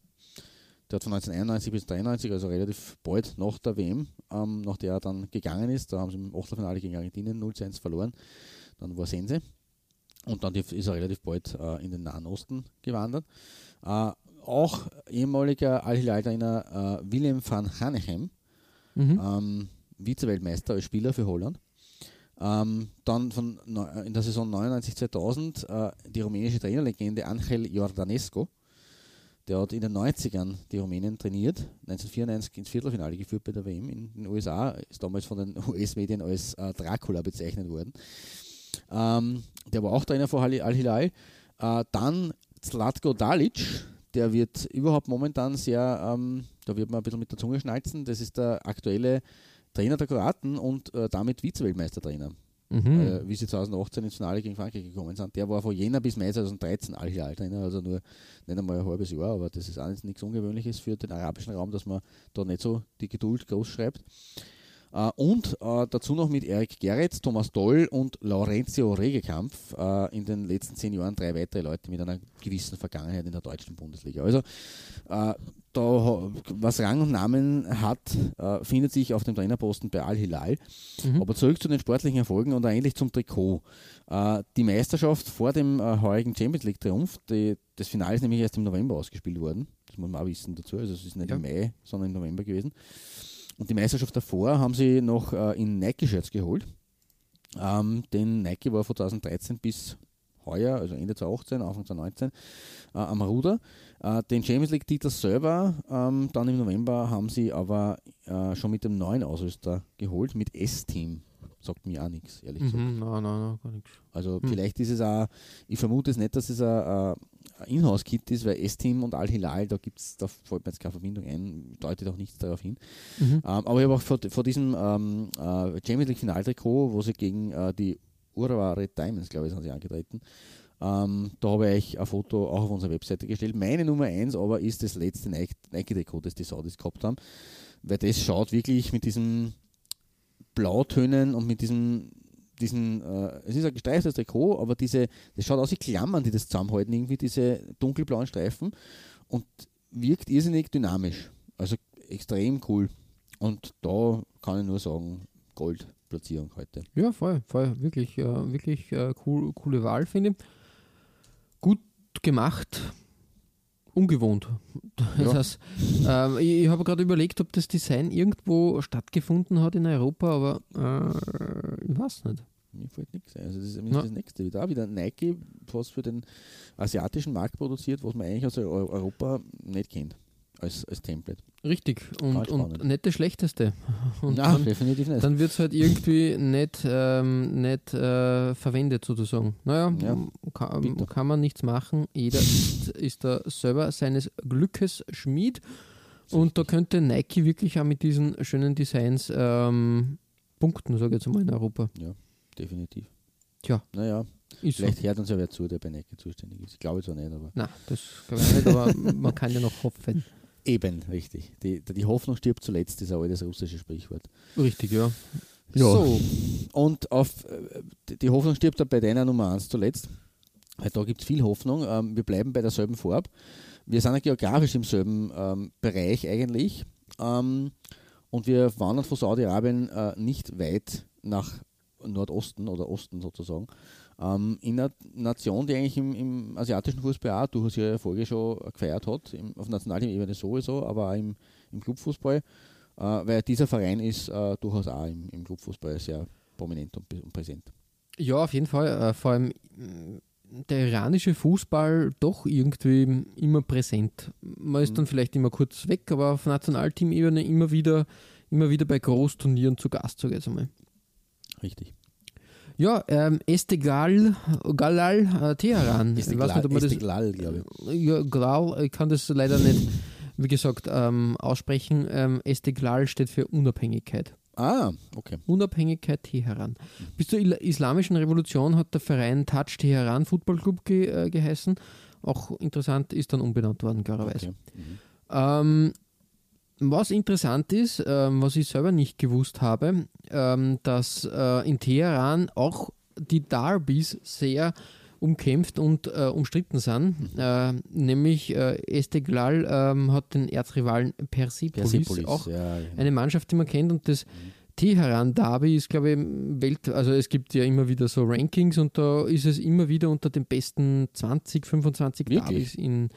Der hat von 1991 bis 1993, also relativ bald nach der WM, ähm, nach der er dann gegangen ist, da haben sie im Achtelfinale gegen Argentinien 0 1 verloren. Dann war Sense. Und dann ist er relativ bald äh, in den Nahen Osten gewandert. Äh, auch ehemaliger Al-Hilal-Trainer äh, Willem van Hanegem, mhm. ähm, Vize-Weltmeister als Spieler für Holland. Ähm, dann von, in der Saison 99-2000 äh, die rumänische Trainerlegende Angel Jordanesco, der hat in den 90ern die Rumänen trainiert, 1994 ins Viertelfinale geführt bei der WM in den USA, ist damals von den US-Medien als äh, Dracula bezeichnet worden. Ähm, der war auch Trainer vor Al-Hilal. Äh, dann Zlatko Dalic, der wird überhaupt momentan sehr, ähm, da wird man ein bisschen mit der Zunge schnalzen, das ist der aktuelle Trainer der Kroaten und äh, damit Vize-Weltmeistertrainer mhm. äh, wie sie 2018 ins Finale gegen Frankreich gekommen sind. Der war von Jänner bis Mai 2013 Al-Hilal-Trainer, also nur nicht einmal ein halbes Jahr, aber das ist auch nichts Ungewöhnliches für den arabischen Raum, dass man da nicht so die Geduld groß schreibt. Uh, und uh, dazu noch mit Erik Gerritz, Thomas Doll und Laurenzio Regekampf uh, in den letzten zehn Jahren drei weitere Leute mit einer gewissen Vergangenheit in der deutschen Bundesliga. Also da, was Rang und Namen hat, findet sich auf dem Trainerposten bei Al-Hilal. Mhm. Aber zurück zu den sportlichen Erfolgen und eigentlich zum Trikot. die Meisterschaft vor dem heurigen Champions League Triumph, die, das Finale ist nämlich erst im November ausgespielt worden. Das muss man auch wissen dazu. Also es ist nicht ja. im Mai, sondern im November gewesen. Und die Meisterschaft davor haben sie noch äh, in Nike-Shirts geholt. Ähm, denn Nike war von 2013 bis heuer, also Ende 2018, Anfang 2019, äh, am Ruder. Äh, den Champions League-Titel selber, ähm, dann im November, haben sie aber äh, schon mit dem neuen Ausrüster geholt, mit S-Team sagt mir auch nichts, ehrlich gesagt. Mhm, nein, nein, nein, gar nichts. Also hm. vielleicht ist es auch, ich vermute es nicht, dass es ein, ein Inhouse-Kit ist, weil S-Team und Al-Hilal, da gibt's, da fällt mir jetzt keine Verbindung ein, deutet auch nichts darauf hin. Mhm. Ähm, aber ich habe auch vor, vor diesem ähm, äh, Champions League Finaltrikot, wo sie gegen äh, die Red Diamonds, glaube ich, sind sie angetreten. Ähm, da habe ich ein Foto auch auf unserer Webseite gestellt. Meine Nummer 1 aber ist das letzte Nike-Trikot, das die Saudis gehabt haben, weil das schaut wirklich mit diesem Blautönen und mit diesem, diesen, äh, es ist ein gestreiftes Trikot, aber diese, das schaut aus wie Klammern, die das zusammenhalten, irgendwie diese dunkelblauen Streifen und wirkt irrsinnig dynamisch. Also extrem cool. Und da kann ich nur sagen, Goldplatzierung heute. Ja, voll, voll, wirklich, äh, wirklich äh, cool, coole Wahl, finde ich. Gemacht, ungewohnt. Das ja. heißt, äh, ich, ich habe gerade überlegt, ob das Design irgendwo stattgefunden hat in Europa, aber äh, ich weiß nicht. Mir fällt nichts ein. Also das ist ja. das nächste wieder. Wieder Nike, was für den asiatischen Markt produziert, was man eigentlich aus Europa nicht kennt als, als Template. Richtig, und, und nicht das Schlechteste. Und ja, dann, definitiv nicht. Dann wird es halt irgendwie nicht, ähm, nicht äh, verwendet, sozusagen. Naja, ja, kann, kann, man nichts machen. Jeder ist, ist da selber seines Glückes Schmied. Und da könnte Nike wirklich auch mit diesen schönen Designs ähm, punkten, sage ich jetzt mal in Europa. Ja, definitiv. Tja. Naja, vielleicht so. hört uns ja wer zu, der bei Nike zuständig ist. Ich glaube zwar nicht, aber. Nein, das glaube ich nicht, aber man kann ja noch hoffen. Eben, richtig. Die, die Hoffnung stirbt zuletzt, ist ein altes russisches Sprichwort. Richtig, ja. ja. So, und auf, äh, die Hoffnung stirbt bei deiner Nummer 1 zuletzt, weil da gibt es viel Hoffnung. Ähm, wir bleiben bei derselben Farbe. Wir sind ja geografisch im selben ähm, Bereich eigentlich. Ähm, und wir wandern von Saudi-Arabien äh, nicht weit nach Nordosten oder Osten sozusagen, ähm, in einer Nation, die eigentlich im, im, asiatischen Fußball auch durchaus ihre Erfolge schon gefeiert hat, im, auf nationaler Ebene sowieso, aber auch im, im Clubfußball, äh, weil dieser Verein ist äh, durchaus auch im, im Clubfußball sehr prominent und, und, präsent. Ja, auf jeden Fall. Äh, vor allem mh, der iranische Fußball doch irgendwie immer präsent. Man ist dann vielleicht immer kurz weg, aber auf Nationalteamebene immer wieder, immer wieder bei Großturnieren zu Gast, sage ich jetzt einmal. Richtig. Ja, ähm, Estegal, Galal, äh, Teheran. Ich weiß nicht, ob man das, Estiklal, glaube ich. ja, Glal, ich kann das leider nicht, wie gesagt, ähm, aussprechen. Ähm, Esteglal steht für Unabhängigkeit. Ah, okay. Unabhängigkeit Teheran. Bis zur Islamischen Revolution hat der Verein Touch Teheran Football Club ge äh, geheißen. Auch interessant, ist dann umbenannt worden, klarerweise. okay. Mhm. Ähm, was interessant ist, ähm, was ich selber nicht gewusst habe, ähm, dass äh, in Teheran auch die Derbys sehr umkämpft und äh, umstritten sind. Äh, nämlich äh, Esteglal ähm, hat den Erzrivalen Persepolis, Persepolis, auch ja, genau. eine Mannschaft, die man kennt und das Teheran Derby ist, glaube ich, Welt, also es gibt ja immer wieder so Rankings und da ist es immer wieder unter den besten 20, 25 Wirklich? Derbys in,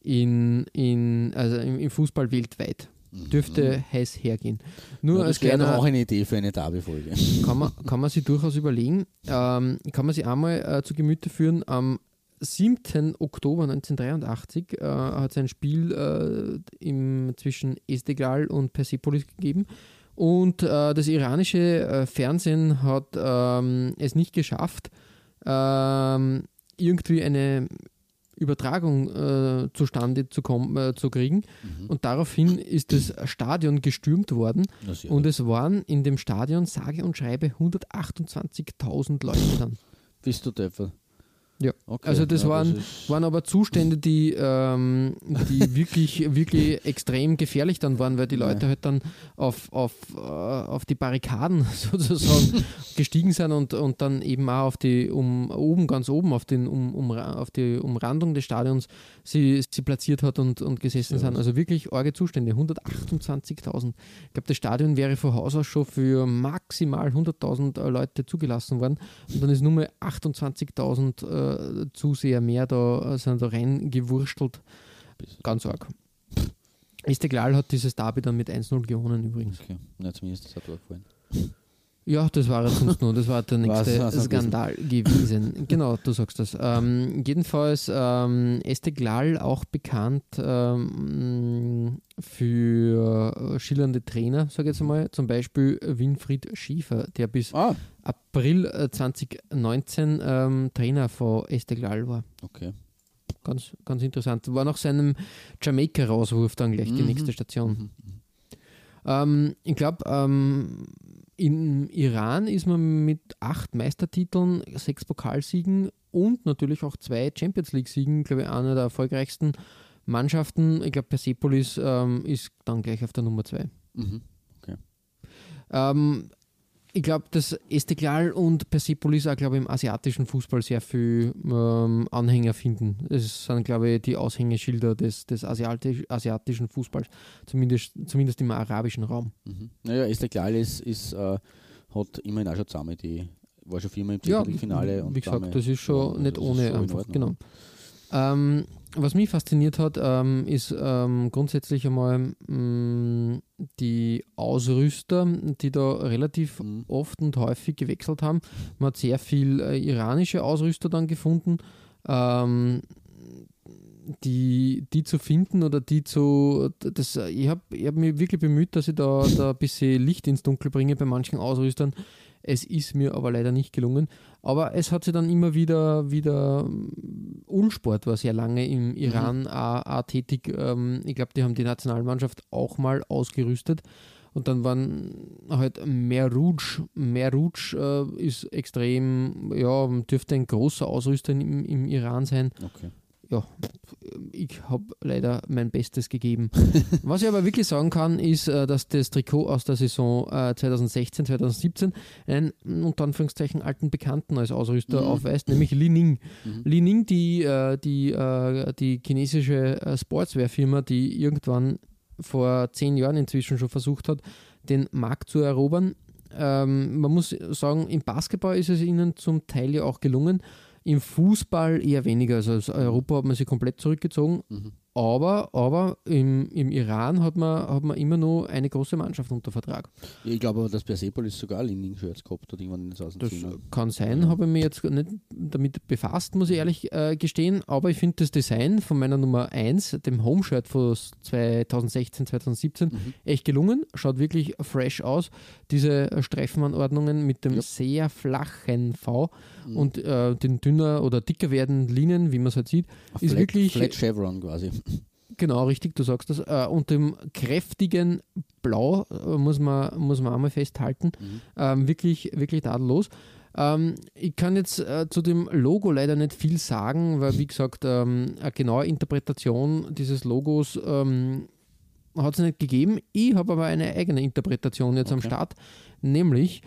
in, in, also im, im Fußball weltweit. Dürfte heiß hergehen. Nur Mhm. Ja, als das wäre kleiner auch eine Idee für eine Derby-Folge. kann man, kann man sich durchaus überlegen. Ähm, kann man sich einmal äh, zu Gemüte führen. Am 7. Oktober 1983 äh, hat es ein Spiel äh, im, zwischen Esteghlal und Persepolis gegeben. Und äh, das iranische äh, Fernsehen hat ähm, es nicht geschafft, ähm, irgendwie eine Übertragung äh, zustande zu, kommen, äh, zu kriegen. Und daraufhin ist das Stadion gestürmt worden. Und es waren in dem Stadion sage und schreibe 128.000 Leute dann. Bist du Depper? Ja. Okay, Also das ja, waren, ist- waren aber Zustände, die, ähm, die wirklich, wirklich extrem gefährlich dann waren, weil die Leute halt dann auf, auf, äh, auf die Barrikaden sozusagen gestiegen sind und, und dann eben auch auf die, um, oben, ganz oben auf, den, um, um, auf die Umrandung des Stadions sie, sie platziert hat und, und gesessen sind. Also wirklich arge Zustände, 128.000. Ich glaube, das Stadion wäre von Haus aus schon für maximal 100.000 Leute zugelassen worden und dann ist nur mal 28.000 äh, Zuseher mehr da, äh, sind da reingewurstelt. Ganz arg. Esteglal hat dieses Derby dann mit 1-0 gewonnen übrigens. Okay, na, zumindest das hat mir gefallen. Ja, das war es sonst nur. Das war der nächste Skandal gewesen. Genau, du sagst das. Ähm, jedenfalls ähm, Esteglal auch bekannt ähm, für äh, schillernde Trainer, sage ich jetzt mal. Zum Beispiel Winfried Schiefer, der bis Ah, April äh, 2019 ähm, Trainer von Esteglal war. okay. Ganz, ganz interessant. War nach seinem Jamaika-Rauswurf dann gleich die Mhm. nächste Station. Mhm. Ähm, ich glaube, ähm, im Iran ist man mit acht Meistertiteln, sechs Pokalsiegen und natürlich auch zwei Champions League-Siegen, glaube ich, einer der erfolgreichsten Mannschaften. Ich glaube, Persepolis ähm, ist dann gleich auf der Nummer zwei. Mhm. Ähm, ich glaube, dass Esteglal und Persepolis auch, glaube ich, im asiatischen Fußball sehr viel ähm, Anhänger finden. Das sind, glaube ich, die Aushängeschilder des, des asiatisch, asiatischen Fußballs, zumindest, zumindest im arabischen Raum. Mhm. Naja, Esteklal ist, ist äh, hat immerhin auch schon zusammen, die war schon viermal im Ja, Champions League-Finale. und wie gesagt, das ist schon Ja, nicht ohne in einfach. Genau. Ähm, was mich fasziniert hat, ähm, ist ähm, grundsätzlich einmal mh, die Ausrüster, die da relativ Mhm. oft und häufig gewechselt haben. Man hat sehr viel äh, iranische Ausrüster dann gefunden. Ähm, die, die zu finden oder die zu. Das, ich habe ich hab mich wirklich bemüht, dass ich da, da ein bisschen Licht ins Dunkel bringe bei manchen Ausrüstern. Es ist mir aber leider nicht gelungen. Aber es hat sich dann immer wieder, wieder ähm, Ulsport war sehr lange im Iran auch, auch tätig. Ähm, ich glaube, die haben die Nationalmannschaft auch mal ausgerüstet. Und dann waren halt mehr Rouge. Mehr Rouge äh, ist extrem, ja, dürfte ein großer Ausrüster im, im Iran sein Okay. Ja, ich habe leider mein Bestes gegeben. Was ich aber wirklich sagen kann, ist, äh, dass das Trikot aus der Saison äh, 2016, 2017 einen unter Anführungszeichen alten Bekannten als Ausrüster Mhm. aufweist, nämlich Li Ning. Mhm. Li Ning, die, äh, die, äh, die chinesische äh, Sportswear-Firma, die irgendwann vor zehn Jahren inzwischen schon versucht hat, den Markt zu erobern. Ähm, man muss sagen, im Basketball ist es ihnen zum Teil ja auch gelungen. Im Fußball eher weniger. Also aus Europa hat man sich komplett zurückgezogen. Mhm. Aber, aber im, im Iran hat man, hat man immer noch eine große Mannschaft unter Vertrag. Ich glaube aber, dass Persepolis sogar Lining-Shirts gehabt hat, irgendwann in den Das 2010 kann sein, habe ich mich jetzt nicht damit befasst, muss ich ehrlich äh, gestehen, aber ich finde das Design von meiner Nummer 1, dem Home-Shirt von 2016, 2017, Mhm. echt gelungen. Schaut wirklich fresh aus. Diese Streifenanordnungen mit dem Ja. sehr flachen V Mhm. und äh, den dünner oder dicker werdenden Linien, wie man es halt sieht, Ein ist Flat, wirklich Flat Chevron quasi. Genau, richtig, du sagst das. Äh, und dem kräftigen Blau äh, muss, man, muss man einmal festhalten. Ähm, wirklich, wirklich tadellos. Ähm, ich kann jetzt äh, zu dem Logo leider nicht viel sagen, weil, wie gesagt, ähm, eine genaue Interpretation dieses Logos ähm, hat es nicht gegeben. Ich habe aber eine eigene Interpretation jetzt am Okay. Start, nämlich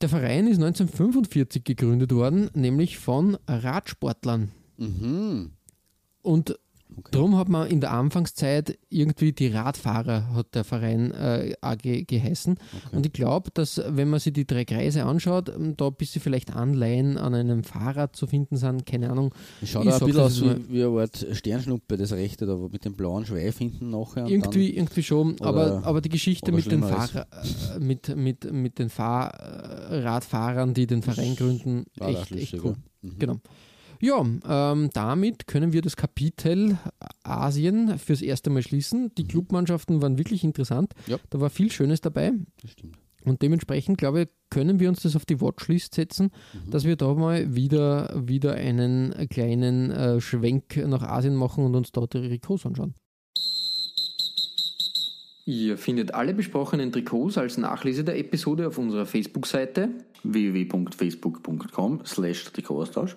der Verein ist 1945 gegründet worden, nämlich von Radsportlern. Mhm. Und Okay. Darum hat man in der Anfangszeit irgendwie die Radfahrer, hat der Verein äh, AG geheißen. Und ich glaube, dass wenn man sich die drei Kreise anschaut, ähm, da ein bisschen vielleicht Anleihen an einem Fahrrad zu finden sind, keine Ahnung. Schaut Ich auch ein bisschen aus wie, wie eine Art Sternschnuppe, das rechte, da mit dem blauen Schweif hinten nachher. Irgendwie, irgendwie schon, aber, aber die Geschichte mit den. Fahrer, äh, mit, mit, mit den Fahrradfahrern, die den Verein gründen, echt, echt cool. Mhm. Genau. Ja, ähm, damit können wir das Kapitel Asien fürs erste Mal schließen. Die Clubmannschaften waren wirklich interessant. Mhm. Ja. Da war viel Schönes dabei. Das stimmt. Und dementsprechend, glaube ich, können wir uns das auf die Watchlist setzen, Mhm. dass wir da mal wieder, wieder einen kleinen äh, Schwenk nach Asien machen und uns dort die Trikots anschauen. Ihr findet alle besprochenen Trikots als Nachlese der Episode auf unserer Facebook-Seite. www.facebook.com slash Trikotaustausch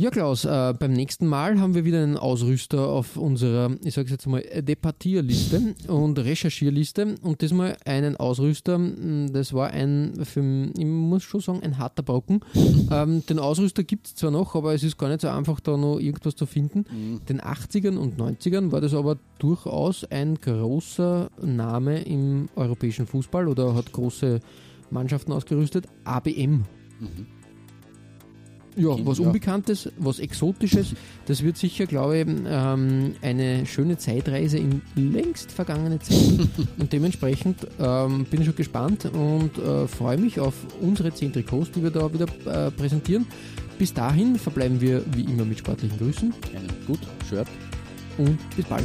Ja, Klaus, äh, beim nächsten Mal haben wir wieder einen Ausrüster auf unserer, ich sage jetzt mal, Departierliste und Recherchierliste und diesmal einen Ausrüster, mh, das war ein, für, ich muss schon sagen, ein harter Brocken. ähm, den Ausrüster gibt es zwar noch, aber es ist gar nicht so einfach, da noch irgendwas zu finden. Den 80ern und 90ern war das aber durchaus ein großer Name im europäischen Fußball oder hat große Mannschaften ausgerüstet. ABM. Ja, was Ja. Unbekanntes, was Exotisches, das wird sicher, glaube ich, ähm, eine schöne Zeitreise in längst vergangene Zeiten. und dementsprechend ähm, bin ich schon gespannt und äh, freue mich auf unsere 10 Trikots, die wir da wieder äh, präsentieren. Bis dahin verbleiben wir wie immer mit sportlichen Grüßen Einen gut, Shirt. und bis bald.